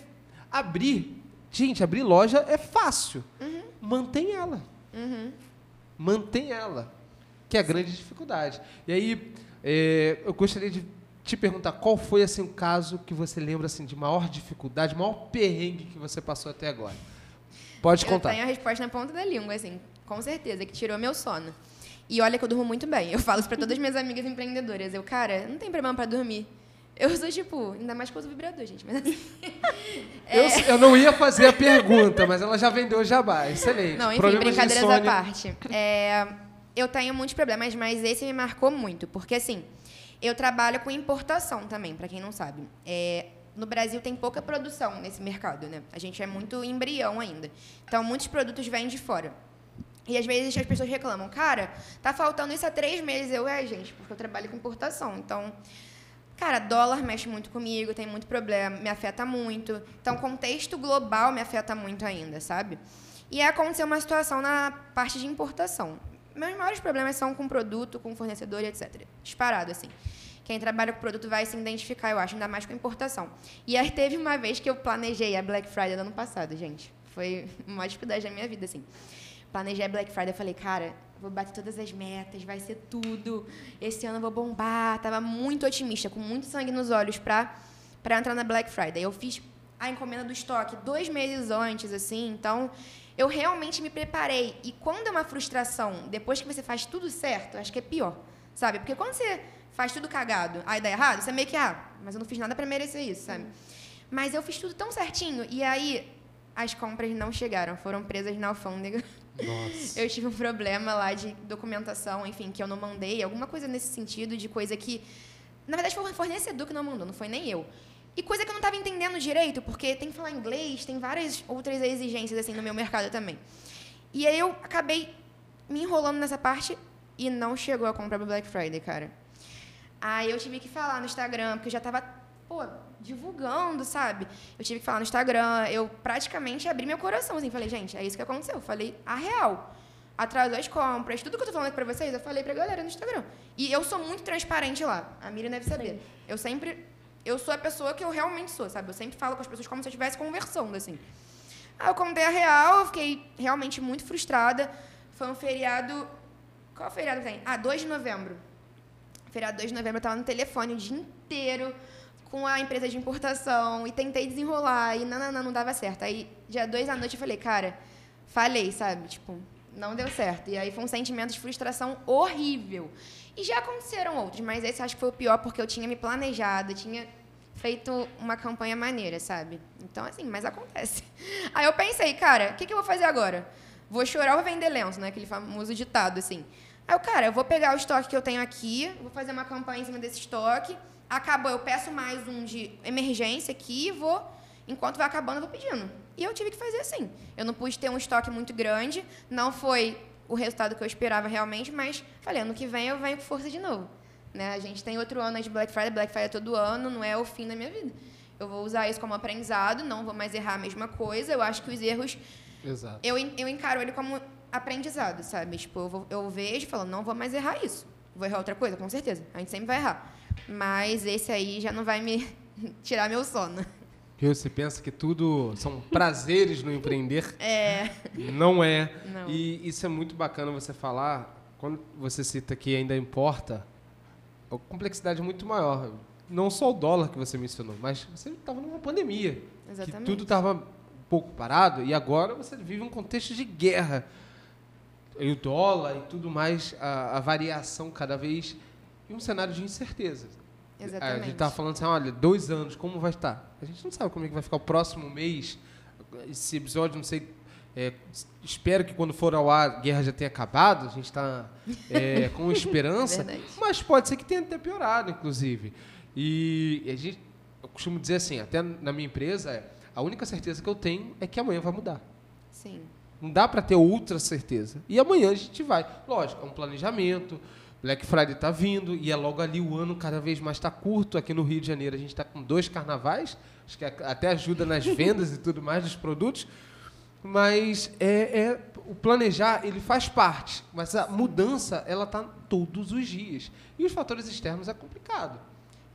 B: abrir. Gente, abrir loja é fácil. Mantém ela. Mantém ela. Que é a grande dificuldade. E aí, é, eu gostaria de te perguntar qual foi assim, o caso que você lembra assim, de maior dificuldade, maior perrengue que você passou até agora. Pode
C: Eu
B: contar.
C: tenho a resposta na ponta da língua, assim, com certeza, que tirou meu sono. E olha que eu durmo muito bem. Eu falo isso pra todas as minhas amigas empreendedoras. Eu, cara, não tem problema pra dormir. Eu sou tipo, ainda mais que eu uso vibrador, gente. Mas assim,
B: Eu, eu não ia fazer a pergunta, mas ela já vendeu jabá. Excelente.
C: Não, enfim,
B: Problemas de
C: brincadeiras à parte. É, eu tenho muitos problemas, mas esse me marcou muito, porque assim, eu trabalho com importação também, para quem não sabe. É, no Brasil tem pouca produção nesse mercado, né? A gente é muito embrião ainda. Então, muitos produtos vêm de fora. E às vezes as pessoas reclamam, cara, tá faltando isso há três meses. Eu, é, gente, porque eu trabalho com importação. Então, Cara, dólar mexe muito comigo, tem muito problema, me afeta muito. Então, contexto global me afeta muito ainda, sabe? E aconteceu uma situação na parte de importação. Meus maiores problemas são com produto, com fornecedor e etc. Disparado, assim. Quem trabalha com produto vai se identificar, eu acho, ainda mais com importação. E aí teve uma vez que eu planejei a Black Friday do ano passado, gente. Foi uma dificuldade da minha vida, assim. Planejei a Black Friday, falei, cara, vou bater todas as metas, vai ser tudo. Esse ano eu vou bombar. Tava muito otimista, com muito sangue nos olhos pra, pra entrar na Black Friday. Eu fiz a encomenda do estoque dois meses antes, assim, então eu realmente me preparei. E quando é uma frustração, depois que você faz tudo certo, acho que é pior, sabe? Porque quando você faz tudo cagado, aí dá errado, você meio que, ah, mas eu não fiz nada pra merecer isso, sabe? Mas eu fiz tudo tão certinho, e aí as compras não chegaram, foram presas na alfândega.
B: Nossa.
C: Eu tive um problema lá de documentação, enfim, que eu não mandei, alguma coisa nesse sentido, de coisa que. Na verdade, foi o fornecedor que não mandou, não foi nem eu. E coisa que eu não estava entendendo direito, porque tem que falar inglês, tem várias outras exigências assim no meu mercado também. E aí eu acabei me enrolando nessa parte e não chegou a comprar pro Black Friday, cara. Aí eu tive que falar no Instagram, porque eu já estava pô, divulgando, sabe? Eu tive que falar no Instagram, eu praticamente abri meu coração, assim, falei, gente, é isso que aconteceu. Eu falei a real. Atrasou as compras, tudo que eu tô falando aqui pra vocês, eu falei pra galera no Instagram. E eu sou muito transparente lá, a Miriam deve saber. Eu sempre, eu sou a pessoa que eu realmente sou, sabe? Eu sempre falo com as pessoas como se eu estivesse conversando, assim. Aí eu contei a real, eu fiquei realmente muito frustrada. Foi um feriado. Qual feriado tem? Ah, 2 de novembro. Feriado 2 de novembro, eu tava no telefone o dia inteiro com a empresa de importação e tentei desenrolar e não, não, não, não dava certo. Aí, dia 2 da noite, eu falei, cara, falei, sabe? Tipo, não deu certo. E aí foi um sentimento de frustração horrível. E já aconteceram outros, mas esse acho que foi o pior porque eu tinha me planejado, tinha feito uma campanha maneira, sabe? Então, assim, mas acontece. Aí eu pensei, cara, o que, que eu vou fazer agora? Vou chorar ou vender lenço, né? Aquele famoso ditado, assim. Aí eu, cara, eu vou pegar o estoque que eu tenho aqui, vou fazer uma campanha em cima desse estoque. Acabou, eu peço mais um de emergência aqui e vou, enquanto vai acabando, eu vou pedindo. E eu tive que fazer assim. Eu não pude ter um estoque muito grande, não foi o resultado que eu esperava realmente, mas falei, ano que vem eu venho com força de novo. Né? A gente tem outro ano de Black Friday, Black Friday é todo ano, não é o fim da minha vida. Eu vou usar isso como aprendizado, não vou mais errar a mesma coisa. Eu acho que os erros,
B: Exato.
C: eu, eu encaro ele como aprendizado, sabe? Tipo, eu, vou, eu vejo e falo, não vou mais errar isso. Vou errar outra coisa, com certeza. A gente sempre vai errar. Mas esse aí já não vai me tirar meu sono.
B: Porque você pensa que tudo são prazeres no empreender.
C: É.
B: Não é.
C: Não.
B: E isso é muito bacana você falar. Quando você cita que ainda importa, a complexidade é muito maior. Não só o dólar que você mencionou, mas você estava numa pandemia.
C: Exatamente.
B: Que tudo estava um pouco parado e agora você vive um contexto de guerra. E o dólar e tudo mais, a, a variação cada vez. E um cenário de incerteza. A gente
C: Exatamente.
B: estava falando assim, olha, dois anos, como vai estar? A gente não sabe como é que vai ficar o próximo mês. Esse episódio, não sei. é, espero que quando for ao ar a guerra já tenha acabado. A gente está com esperança. Mas pode ser que tenha até piorado, inclusive. E a gente, eu costumo dizer assim, até na minha empresa, é, a única certeza que eu tenho é que amanhã vai mudar.
C: Sim.
B: Não dá para ter outra certeza. E amanhã a gente vai. Lógico, é um planejamento. Black Friday está vindo e é logo ali o ano cada vez mais está curto. Aqui no Rio de Janeiro a gente está com dois carnavais, acho que até ajuda nas vendas e tudo mais dos produtos. Mas é, é- o planejar ele faz parte, mas a mudança ela está todos os dias. E os fatores externos é complicado.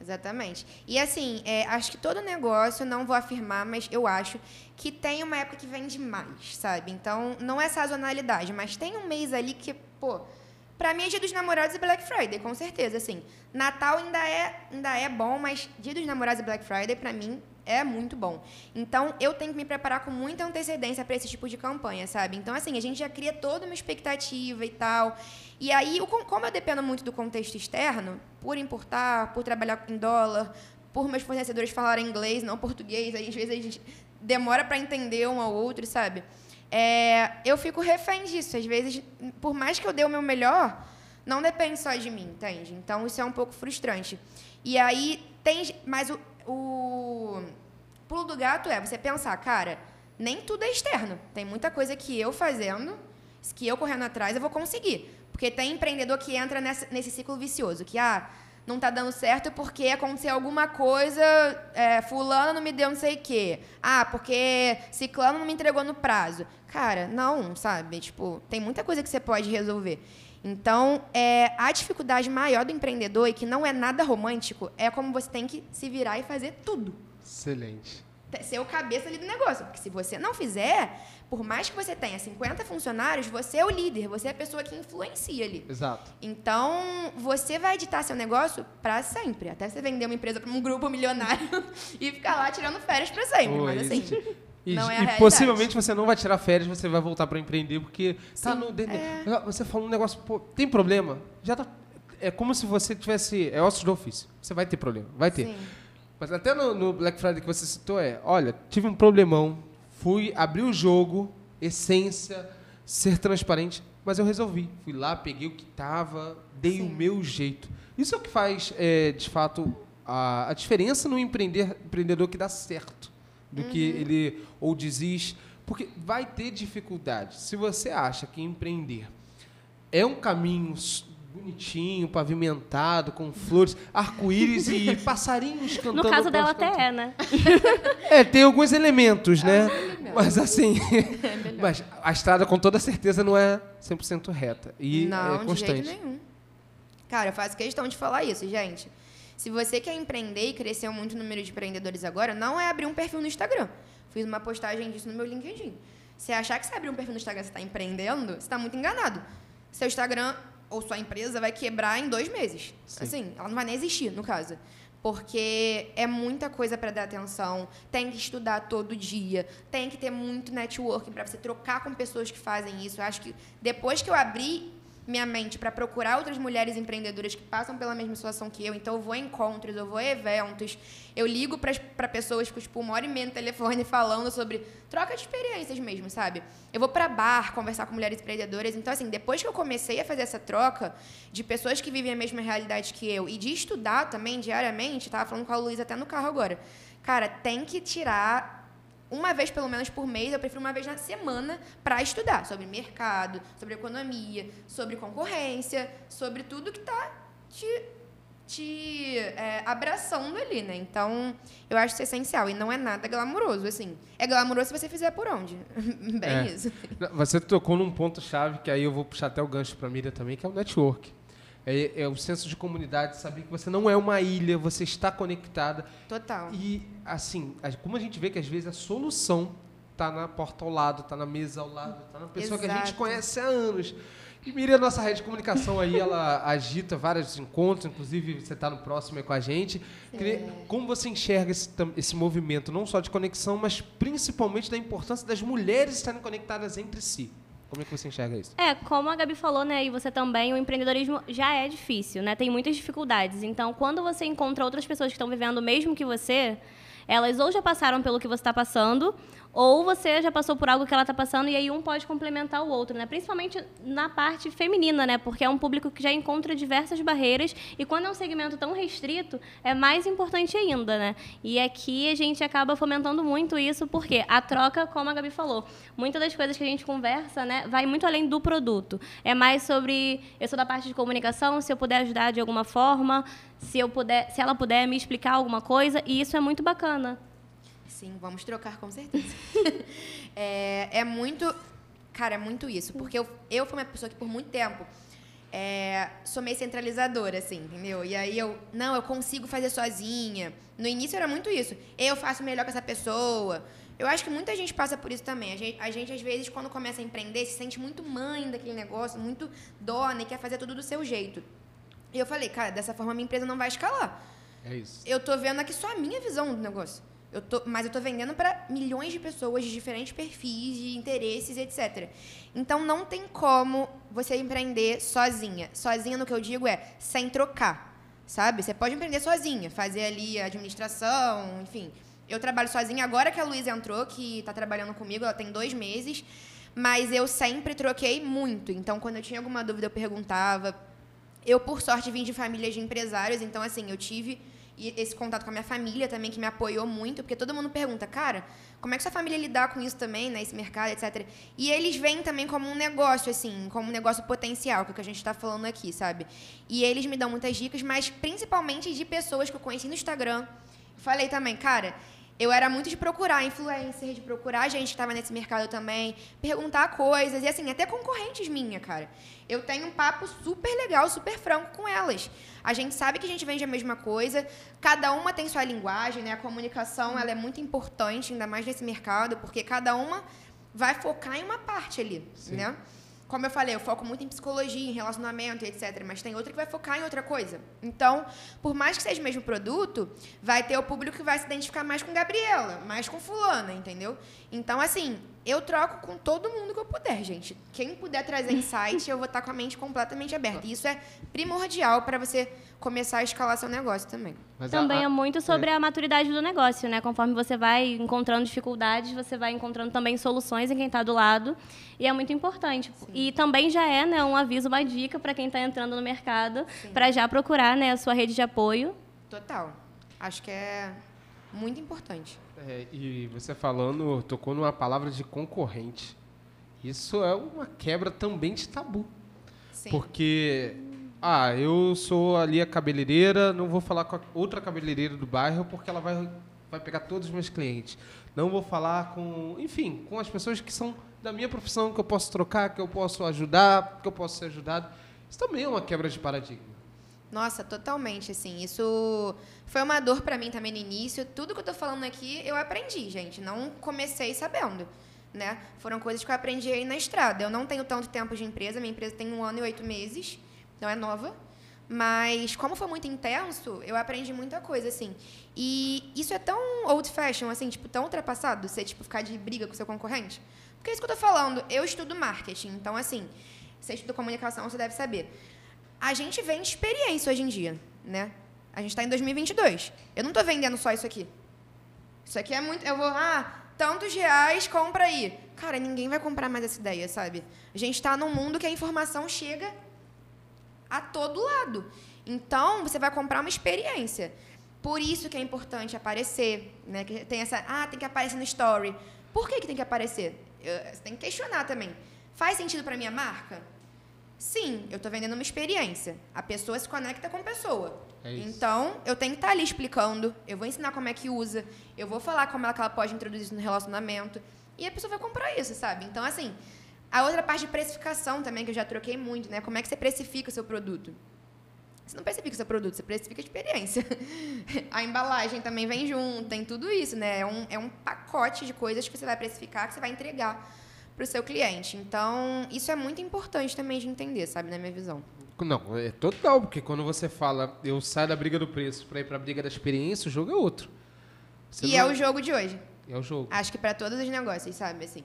C: Exatamente. E assim, é, acho que todo negócio, não vou afirmar, mas eu acho que tem uma época que vende mais, sabe? Então, não é sazonalidade, mas tem um mês ali que, pô, pra mim é dia dos namorados e Black Friday, com certeza, assim. Natal ainda é, ainda é bom, mas dia dos namorados e Black Friday, pra mim, é muito bom. Então, eu tenho que me preparar com muita antecedência para esse tipo de campanha, sabe? Então, assim, a gente já cria toda uma expectativa e tal. E aí, como eu dependo muito do contexto externo, por importar, por trabalhar em dólar, por meus fornecedores falarem inglês, não português, aí às vezes a gente demora para entender um ao outro, sabe? É, eu fico refém disso. Às vezes, por mais que eu dê o meu melhor, não depende só de mim, entende? Então, isso é um pouco frustrante. E aí, tem. Mas o, o pulo do gato é você pensar, cara, nem tudo é externo. Tem muita coisa que eu fazendo, que eu correndo atrás, eu vou conseguir. Porque tem empreendedor que entra nesse ciclo vicioso, que, ah, não tá dando certo porque aconteceu alguma coisa, é, fulano não me deu não sei o quê. Ah, porque ciclano não me entregou no prazo. Cara, não, sabe? Tipo, tem muita coisa que você pode resolver. Então, é, a dificuldade maior do empreendedor, e que não é nada romântico, é como você tem que se virar e fazer tudo
B: Excelente.
C: Ser o cabeça ali do negócio. Porque se você não fizer, por mais que você tenha 50 funcionários, você é o líder, você é a pessoa que influencia ali.
B: Exato.
C: Então, você vai editar seu negócio para sempre. Até você vender uma empresa para um grupo milionário e ficar lá tirando férias para sempre.
B: Pô,
C: Mas assim,
B: E,
C: não é a
B: e
C: realidade.
B: possivelmente você não vai tirar férias, você vai voltar para empreender, porque tá
C: Sim,
B: no
C: é.
B: Você falou um negócio, pô, tem problema? Já tá. É como se você tivesse. É ossos do ofício. Você vai ter problema, vai ter.
C: sim.
B: Mas até no, no Black Friday que você citou é, olha, tive um problemão, fui abrir o jogo, essência, ser transparente, mas eu resolvi. Fui lá, peguei o que tava, dei o
C: Sim.
B: meu jeito. Isso é o que faz, é, de fato, a, a diferença no empreender, empreendedor que dá certo. Do que
C: Uhum.
B: ele ou desiste. Porque vai ter dificuldade. Se você acha que empreender é um caminho bonitinho, pavimentado, com flores, arco-íris e passarinhos cantando.
D: No caso dela até é, né?
B: É, tem alguns elementos,
C: Ah,
B: né? Mas assim,
C: É
B: mas a estrada com toda certeza não é 100% reta e
C: não,
B: é
C: de
B: constante.
C: jeito nenhum. Cara, eu faço questão de falar isso, gente. Se você quer empreender e crescer muito o número de empreendedores agora, não é abrir um perfil no Instagram. Fiz uma postagem disso no meu LinkedIn. Se achar que você abrir um perfil no Instagram você está empreendendo, você está muito enganado. Seu Instagram ou sua empresa vai quebrar em dois meses.
B: Sim.
C: Assim, ela não vai nem existir, no caso. Porque é muita coisa para dar atenção, tem que estudar todo dia, tem que ter muito networking para você trocar com pessoas que fazem isso. Eu acho que depois que eu abri minha mente para procurar outras mulheres empreendedoras que passam pela mesma situação que eu. Então, eu vou a encontros, eu vou a eventos, eu ligo para pessoas com, tipo, uma hora e meia no telefone falando sobre troca de experiências mesmo, sabe? Eu vou para bar conversar com mulheres empreendedoras. Então, assim, depois que eu comecei a fazer essa troca de pessoas que vivem a mesma realidade que eu e de estudar também diariamente, tava falando com a Luísa até no carro agora. Cara, tem que tirar uma vez pelo menos por mês, eu prefiro uma vez na semana para estudar sobre mercado, sobre economia, sobre concorrência, sobre tudo que está te, te é, abraçando ali, né? Então, eu acho isso essencial e não é nada glamuroso, assim. É glamuroso se você fizer por onde? Bem
B: É.
C: isso.
B: Você tocou num ponto-chave que aí eu vou puxar até o gancho para a Miriam também, que é o network. É, é o senso de comunidade, saber que você não é uma ilha, você está conectada.
C: Total.
B: E, assim, como a gente vê que às vezes a solução está na porta ao lado, está na mesa ao lado, está na pessoa que a gente
C: Exato.
B: conhece há anos. E Miriam, nossa rede de comunicação aí, ela agita vários encontros, inclusive você está no próximo aí com a gente. Queria- Como você enxerga esse, esse movimento, não só de conexão, mas principalmente da importância das mulheres estarem conectadas entre si? Como é que você enxerga isso?
D: É, como a Gabi falou, né, e você também, o empreendedorismo já é difícil, né? Tem muitas dificuldades. Então, quando você encontra outras pessoas que estão vivendo o mesmo que você, elas ou já passaram pelo que você está passando, ou você já passou por algo que ela está passando, e aí um pode complementar o outro, né? Principalmente na parte feminina, né? Porque é um público que já encontra diversas barreiras, e quando é um segmento tão restrito, é mais importante ainda, né? E aqui a gente acaba fomentando muito isso, porque a troca, como a Gabi falou, muitas das coisas que a gente conversa, né, vai muito além do produto. É mais sobre, eu sou da parte de comunicação, se eu puder ajudar de alguma forma, se eu puder, se ela puder me explicar alguma coisa, e isso é muito bacana.
C: Sim, vamos trocar com certeza. é, é muito. Cara, é muito isso. Porque eu, eu fui uma pessoa que por muito tempo é, sou meio centralizadora, assim, entendeu? E aí eu, não, eu consigo fazer sozinha. No início era muito isso. Eu faço melhor que essa pessoa. Eu acho que muita gente passa por isso também. A gente, a gente, às vezes, quando começa a empreender, se sente muito mãe daquele negócio, muito dona e quer fazer tudo do seu jeito. E eu falei, cara, dessa forma a minha empresa não vai escalar.
B: É isso.
C: Eu tô vendo aqui só a minha visão do negócio. Eu tô, mas eu tô vendendo para milhões de pessoas de diferentes perfis, de interesses, etc. Então não tem como você empreender sozinha. Sozinha no que eu digo é sem trocar, sabe? Você pode empreender sozinha, fazer ali a administração, enfim. Eu trabalho sozinha agora que a Luísa entrou, que está trabalhando comigo, ela tem dois meses. Mas eu sempre troquei muito. Então, quando eu tinha alguma dúvida, eu perguntava. Eu, por sorte, vim de famílias de empresários, então, assim, eu tive e esse contato com a minha família também, que me apoiou muito, porque todo mundo pergunta, cara, como é que sua família lidar com isso também, né, mercado, etc. E eles veem também como um negócio, assim, como um negócio potencial, que é o que a gente está falando aqui, sabe? E eles me dão muitas dicas, mas principalmente de pessoas que eu conheci no Instagram. Falei também, cara, eu era muito de procurar influencer, de procurar gente que estava nesse mercado também, perguntar coisas, e assim, até concorrentes minha, cara. Eu tenho um papo super legal, super franco com elas. A gente sabe que a gente vende a mesma coisa, cada uma tem sua linguagem, né? A comunicação, ela é muito importante, ainda mais nesse mercado, porque cada uma vai focar em uma parte ali,
B: Sim.
C: né? Como eu falei, eu foco muito em psicologia, em relacionamento, etc. Mas tem outra que vai focar em outra coisa. Então, por mais que seja o mesmo produto, vai ter o público que vai se identificar mais com Gabriela, mais com fulana, entendeu? Então, assim, eu troco com todo mundo que eu puder, gente. Quem puder trazer insight, eu vou estar com a mente completamente aberta. E isso é primordial para você começar a escalar seu negócio também.
B: Mas a-
D: Também
B: a-
D: é muito sobre a maturidade do negócio, né? Conforme você vai encontrando dificuldades, você vai encontrando também soluções em quem está do lado. E é muito importante. E também já é né, um aviso, uma dica para quem está entrando no mercado, para já procurar né, a sua rede de apoio.
C: Total. Acho que é muito importante.
B: É, e você falando, tocou numa palavra de concorrente. Isso é uma quebra também de tabu.
C: Sim.
B: Porque Ah, eu sou ali a cabeleireira, não vou falar com a outra cabeleireira do bairro porque ela vai, vai pegar todos os meus clientes. Não vou falar com, enfim, com as pessoas que são da minha profissão, que eu posso trocar, que eu posso ajudar, que eu posso ser ajudado. Isso também é uma quebra de paradigma.
C: Nossa, totalmente, assim. Isso foi uma dor para mim também no início. Tudo que eu tô falando aqui, eu aprendi, gente. Não comecei sabendo, né? Foram coisas que eu aprendi aí na estrada. Eu não tenho tanto tempo de empresa. Minha empresa tem um ano e oito meses. Então é nova. Mas como foi muito intenso, eu aprendi muita coisa, assim. E isso é tão old fashion, assim, tipo, tão ultrapassado, você, tipo, ficar de briga com seu concorrente. Porque é isso que eu tô falando. Eu estudo marketing. Então, assim, você estuda comunicação, você deve saber a gente vende experiência hoje em dia, né? A gente está em 2022. Eu não estou vendendo só isso aqui. Isso aqui é muito. Eu vou, ah, tantos reais, compra aí. Cara, ninguém vai comprar mais essa ideia, sabe? A gente está num mundo que a informação chega a todo lado. Então, você vai comprar uma experiência. Por isso que é importante aparecer, né? Que tem essa, ah, tem que aparecer no story. Por que, que tem que aparecer? Você tem que questionar também. Faz sentido para minha marca? Sim, eu estou vendendo uma experiência. A pessoa se conecta com a pessoa. É então, eu tenho que estar tá ali explicando, eu vou ensinar como é que usa, eu vou falar como é que ela pode introduzir isso no relacionamento. E a pessoa vai comprar isso, sabe? Então, assim, a outra parte de precificação também, que eu já troquei muito, né? Como é que você precifica o seu produto? Você não precifica o seu produto, você precifica a experiência. a embalagem também vem junto, tem tudo isso, né? É um, é um pacote de coisas que você vai precificar, que você vai entregar para o seu cliente. Então, isso é muito importante também de entender, sabe, na minha visão.
B: Não, é total, porque quando você fala, eu saio da briga do preço para ir para a briga da experiência, o jogo é outro.
C: Você e é não... é o jogo de hoje.
B: É o jogo.
C: Acho que para todos os negócios, sabe, assim.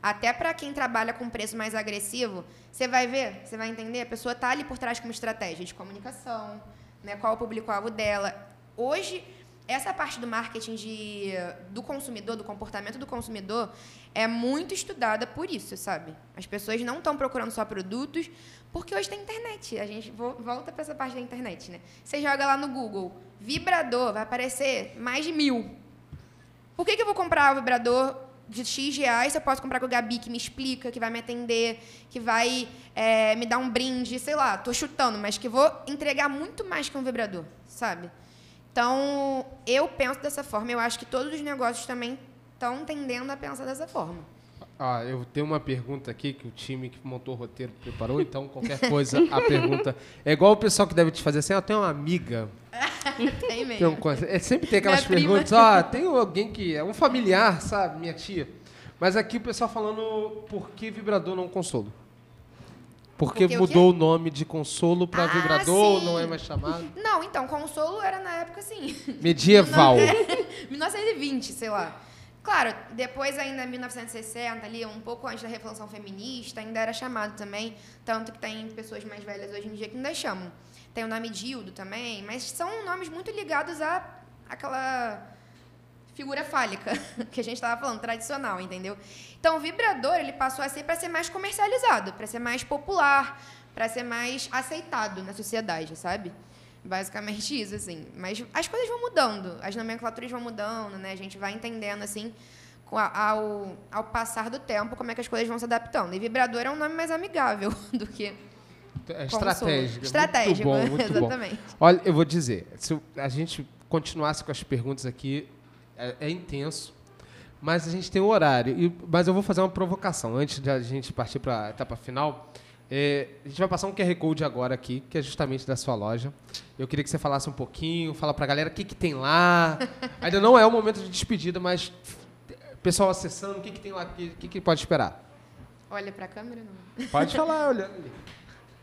C: Até para quem trabalha com preço mais agressivo, você vai ver, você vai entender, a pessoa tá ali por trás com uma estratégia de comunicação, né, qual é o público-alvo dela. Hoje, essa parte do marketing de, do consumidor, do comportamento do consumidor, é muito estudada por isso, sabe? As pessoas não estão procurando só produtos, porque hoje tem internet. A gente volta para essa parte da internet, né? Você joga lá no Google, vibrador, vai aparecer mais de mil. Por que, que eu vou comprar o vibrador de X reais se eu posso comprar com o Gabi, que me explica, que vai me atender, que vai é, me dar um brinde, sei lá, tô chutando, mas que vou entregar muito mais que um vibrador, sabe? Então, eu penso dessa forma. Eu acho que todos os negócios também estão tendendo a pensar dessa forma.
B: Ah, eu tenho uma pergunta aqui que o time que montou o roteiro preparou, então qualquer coisa, a pergunta. É igual o pessoal que deve te fazer assim, ah, tem uma amiga.
C: tem mesmo.
B: Tem um, é, sempre tem aquelas Minha perguntas, ah, tem alguém que é um familiar, sabe, minha tia. Mas aqui o pessoal falando por que vibrador não consolo. Porque, Porque mudou o, o, nome de consolo para ah, vibrador, sim. não é mais chamado?
C: Não, então, consolo era na época assim.
B: Medieval.
C: 1920, sei lá. Claro, depois ainda 1960, ali, um pouco antes da Revolução Feminista, ainda era chamado também, tanto que tem pessoas mais velhas hoje em dia que ainda chamam. Tem o nome Dildo também, mas são nomes muito ligados a aquela figura fálica que a gente estava falando, tradicional, entendeu? Então, o vibrador ele passou a ser para ser mais comercializado, para ser mais popular, para ser mais aceitado na sociedade, sabe? Basicamente isso, assim. Mas as coisas vão mudando, as nomenclaturas vão mudando, né? A gente vai entendendo, assim, ao, ao passar do tempo, como é que as coisas vão se adaptando. E vibrador é um nome mais amigável do que
B: é estratégico.
C: Estratégico,
B: muito bom, muito
C: exatamente. Bom.
B: Olha, eu vou dizer, se a gente continuasse com as perguntas aqui, é, é intenso, mas a gente tem um horário. E, mas eu vou fazer uma provocação antes de a gente partir para a etapa final. É, a gente vai passar um QR Code agora aqui, que é justamente da sua loja. Eu queria que você falasse um pouquinho, fala para a galera o que, que tem lá. Ainda não é o momento de despedida, mas pessoal acessando, o que, que tem lá, o que, que, que pode esperar?
C: Olha para a câmera, não.
B: Pode falar, olhando ali.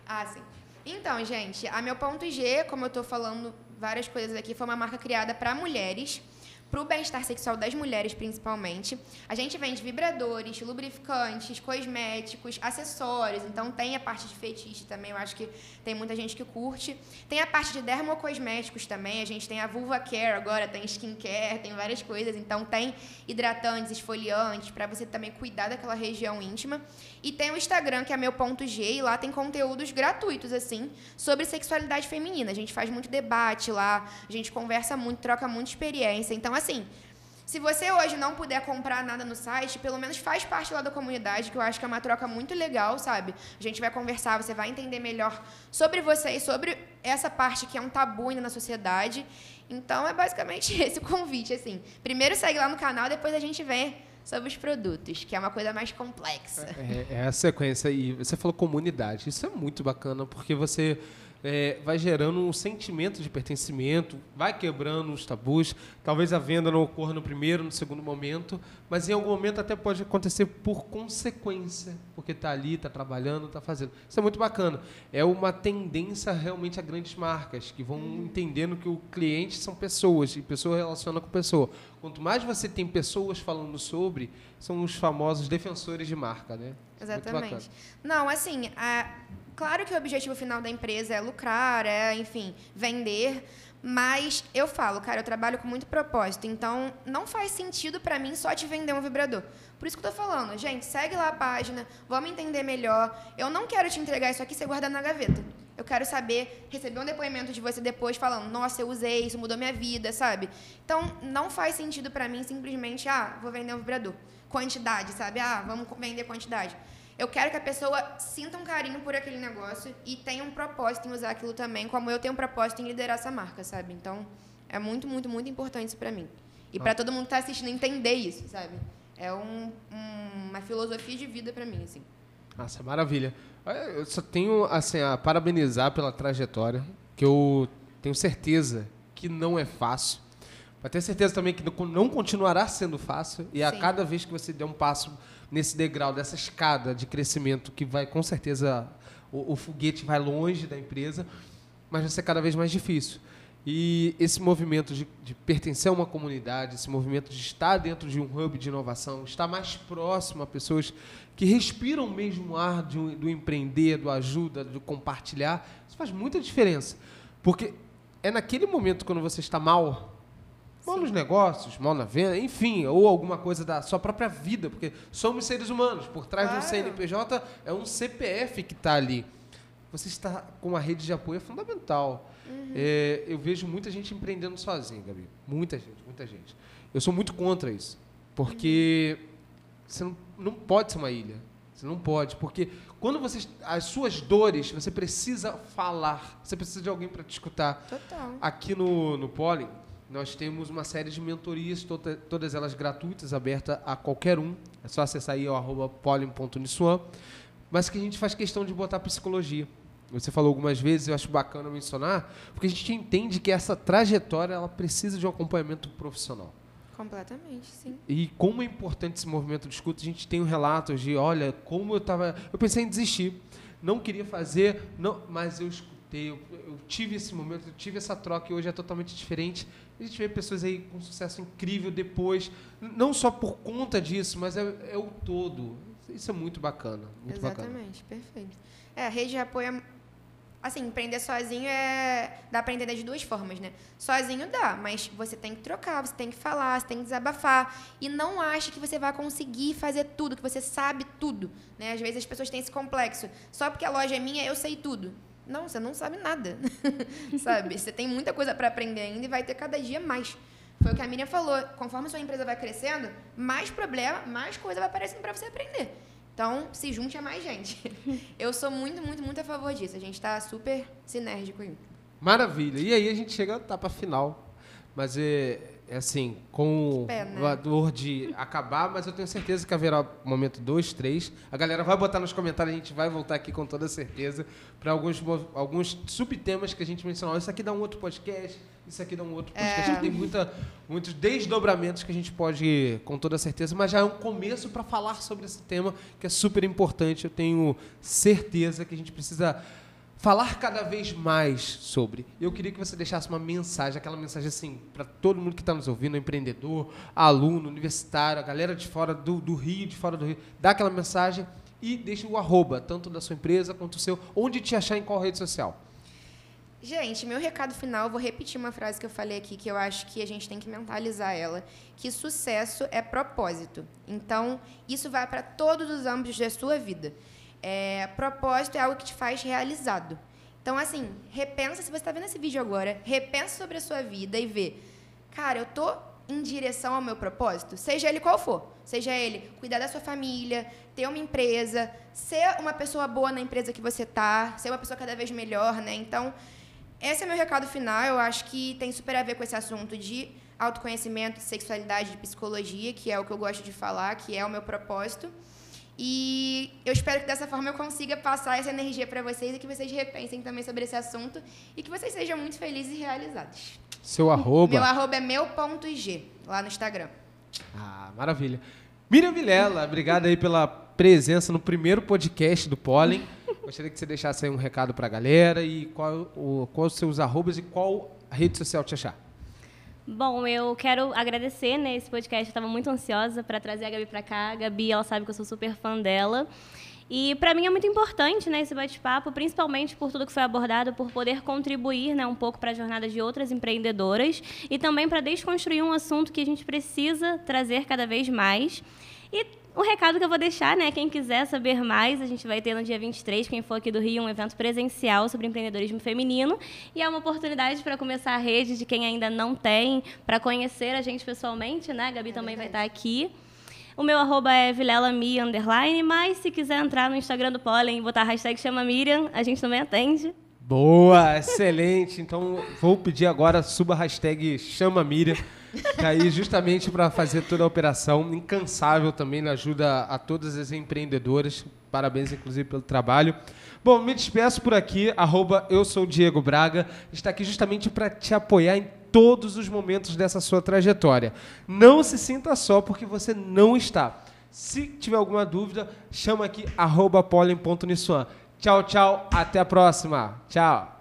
C: Ah, sim. Então, gente, a meu ponto G, como eu estou falando várias coisas aqui, foi uma marca criada para mulheres para o bem-estar sexual das mulheres, principalmente. A gente vende vibradores, lubrificantes, cosméticos, acessórios. Então, tem a parte de fetiche também, eu acho que tem muita gente que curte. Tem a parte de dermocosméticos também. A gente tem a Vulva Care agora, tem skincare, tem várias coisas. Então, tem hidratantes, esfoliantes, para você também cuidar daquela região íntima. E tem o Instagram, que é meu ponto G, e lá tem conteúdos gratuitos, assim, sobre sexualidade feminina. A gente faz muito debate lá, a gente conversa muito, troca muita experiência. Então, assim, Se você hoje não puder comprar nada no site, pelo menos faz parte lá da comunidade, que eu acho que é uma troca muito legal, sabe? A gente vai conversar, você vai entender melhor sobre você e sobre essa parte que é um tabu ainda na sociedade. Então é basicamente esse o convite, assim. Primeiro segue lá no canal, depois a gente vê sobre os produtos, que é uma coisa mais complexa.
B: É, é a sequência. E você falou comunidade. Isso é muito bacana, porque você é, vai gerando um sentimento de pertencimento, vai quebrando os tabus. Talvez a venda não ocorra no primeiro, no segundo momento, mas em algum momento até pode acontecer por consequência, porque está ali, está trabalhando, está fazendo. Isso é muito bacana. É uma tendência realmente a grandes marcas que vão entendendo que o cliente são pessoas e pessoa relaciona com pessoa. Quanto mais você tem pessoas falando sobre, são os famosos defensores de marca, né?
C: Exatamente. Não, assim, a, Claro que o objetivo final da empresa é lucrar, é, enfim, vender, mas eu falo, cara, eu trabalho com muito propósito, então não faz sentido para mim só te vender um vibrador. Por isso que eu tô falando, gente, segue lá a página, vamos entender melhor. Eu não quero te entregar isso aqui e você guardar na gaveta. Eu quero saber, receber um depoimento de você depois falando, nossa, eu usei, isso mudou minha vida, sabe? Então, não faz sentido para mim simplesmente, ah, vou vender um vibrador. Quantidade, sabe? Ah, vamos vender quantidade. Eu quero que a pessoa sinta um carinho por aquele negócio e tenha um propósito em usar aquilo também, como eu tenho um propósito em liderar essa marca, sabe? Então, é muito, muito, muito importante isso para mim. E para todo mundo que está assistindo entender isso, sabe? É um, um, uma filosofia de vida para mim, assim.
B: Nossa, maravilha. Eu só tenho assim, a parabenizar pela trajetória, que eu tenho certeza que não é fácil. Mas tenho certeza também que não continuará sendo fácil. E a cada vez que você der um passo nesse degrau, dessa escada de crescimento que vai, com certeza, o, o foguete vai longe da empresa, mas vai ser cada vez mais difícil. E esse movimento de, de, pertencer a uma comunidade, esse movimento de estar dentro de um hub de inovação, estar mais próximo a pessoas que respiram o mesmo ar de, do empreender, do ajuda, do compartilhar, isso faz muita diferença. Porque é naquele momento quando você está mal, mal nos negócios, mal na venda, enfim, ou alguma coisa da sua própria vida, porque somos seres humanos. Por trás claro. de um CNPJ é um CPF que está ali. Você está com uma rede de apoio é fundamental. Uhum. É, eu vejo muita gente empreendendo sozinho, Gabi. Muita gente, muita gente. Eu sou muito contra isso, porque uhum. você não, não pode ser uma ilha. Você não pode, porque quando você as suas dores, você precisa falar, você precisa de alguém para te escutar.
C: Total.
B: Aqui no no Pollen, nós temos uma série de mentorias, toda, todas elas gratuitas, aberta a qualquer um. É só acessar aí o arroba polim.nissuan. Mas que a gente faz questão de botar psicologia. Você falou algumas vezes, eu acho bacana mencionar, porque a gente entende que essa trajetória ela precisa de um acompanhamento profissional.
C: Completamente, sim.
B: E como é importante esse movimento de escuta, a gente tem um relatos de, olha, como eu estava... Eu pensei em desistir, não queria fazer, não, mas eu escutei, eu, eu tive esse momento, eu tive essa troca e hoje é totalmente diferente. A gente vê pessoas aí com sucesso incrível depois, não só por conta disso, mas é, é o todo. Isso é muito bacana. Muito
C: Exatamente,
B: bacana.
C: perfeito. É, a rede de apoio é assim, empreender sozinho é. dá para entender de duas formas, né? Sozinho dá, mas você tem que trocar, você tem que falar, você tem que desabafar. E não acha que você vai conseguir fazer tudo, que você sabe tudo. Né? Às vezes as pessoas têm esse complexo. Só porque a loja é minha, eu sei tudo. Não, você não sabe nada. sabe? Você tem muita coisa para aprender ainda e vai ter cada dia mais. Foi o que a Miriam falou. Conforme a sua empresa vai crescendo, mais problema, mais coisa vai aparecendo para você aprender. Então, se junte a mais gente. Eu sou muito, muito, muito a favor disso. A gente está super sinérgico aí.
B: Maravilha. E aí a gente chega na etapa final. Mas é assim, com Pena. a dor de acabar, mas eu tenho certeza que haverá momento 2, 3. A galera vai botar nos comentários, a gente vai voltar aqui com toda certeza para alguns, alguns subtemas que a gente mencionou. Isso aqui dá um outro podcast, isso aqui dá um outro podcast. É. Tem muita, muitos desdobramentos que a gente pode, com toda certeza, mas já é um começo para falar sobre esse tema que é super importante. Eu tenho certeza que a gente precisa falar cada vez mais sobre. Eu queria que você deixasse uma mensagem, aquela mensagem assim, para todo mundo que está nos ouvindo, empreendedor, aluno, universitário, a galera de fora do, do, Rio, de fora do Rio, dá aquela mensagem e deixa o arroba, tanto da sua empresa quanto o seu, onde te achar em qual rede social.
C: Gente, meu recado final, vou repetir uma frase que eu falei aqui, que eu acho que a gente tem que mentalizar ela, que sucesso é propósito. Então, isso vai para todos os âmbitos da sua vida. É, propósito é algo que te faz realizado. Então, assim, repensa, se você está vendo esse vídeo agora, repensa sobre a sua vida e vê, cara, eu tô em direção ao meu propósito, seja ele qual for. Seja ele cuidar da sua família, ter uma empresa, ser uma pessoa boa na empresa que você tá, ser uma pessoa cada vez melhor, né? Então, esse é meu recado final. Eu acho que tem super a ver com esse assunto de autoconhecimento, de sexualidade, de psicologia, que é o que eu gosto de falar, que é o meu propósito. E eu espero que dessa forma eu consiga passar essa energia para vocês e que vocês repensem também sobre esse assunto e que vocês sejam muito felizes e realizados.
B: Seu arroba.
C: Meu arroba é meu.ig, lá no Instagram.
B: Ah, maravilha. Miriam Vilela, obrigado aí pela presença no primeiro podcast do Pollen. Gostaria que você deixasse aí um recado para a galera e qual, o, qual os seus arrobas e qual rede social te achar.
D: Bom, eu quero agradecer né, esse podcast. Eu estava muito ansiosa para trazer a Gabi para cá. A Gabi, ela sabe que eu sou super fã dela. E para mim é muito importante né, esse bate-papo, principalmente por tudo que foi abordado, por poder contribuir né, um pouco para a jornada de outras empreendedoras e também para desconstruir um assunto que a gente precisa trazer cada vez mais. E o recado que eu vou deixar, né? Quem quiser saber mais, a gente vai ter no dia 23, quem for aqui do Rio, um evento presencial sobre empreendedorismo feminino. E é uma oportunidade para começar a rede de quem ainda não tem, para conhecer a gente pessoalmente, né? A Gabi é também vai estar aqui. O meu arroba é vilelami, underline, mas se quiser entrar no Instagram do Pollen e botar a hashtag chama Miriam, a gente também atende.
B: Boa, excelente. Então vou pedir agora, suba a hashtag chama Miriam. Que aí justamente para fazer toda a operação, incansável também, né? ajuda a todas as empreendedoras. Parabéns, inclusive, pelo trabalho. Bom, me despeço por aqui, arroba eu sou Diego Braga. Está aqui justamente para te apoiar em todos os momentos dessa sua trajetória. Não se sinta só porque você não está. Se tiver alguma dúvida, chama aqui, arroba pollen.nissuan. Tchau, tchau, até a próxima. Tchau.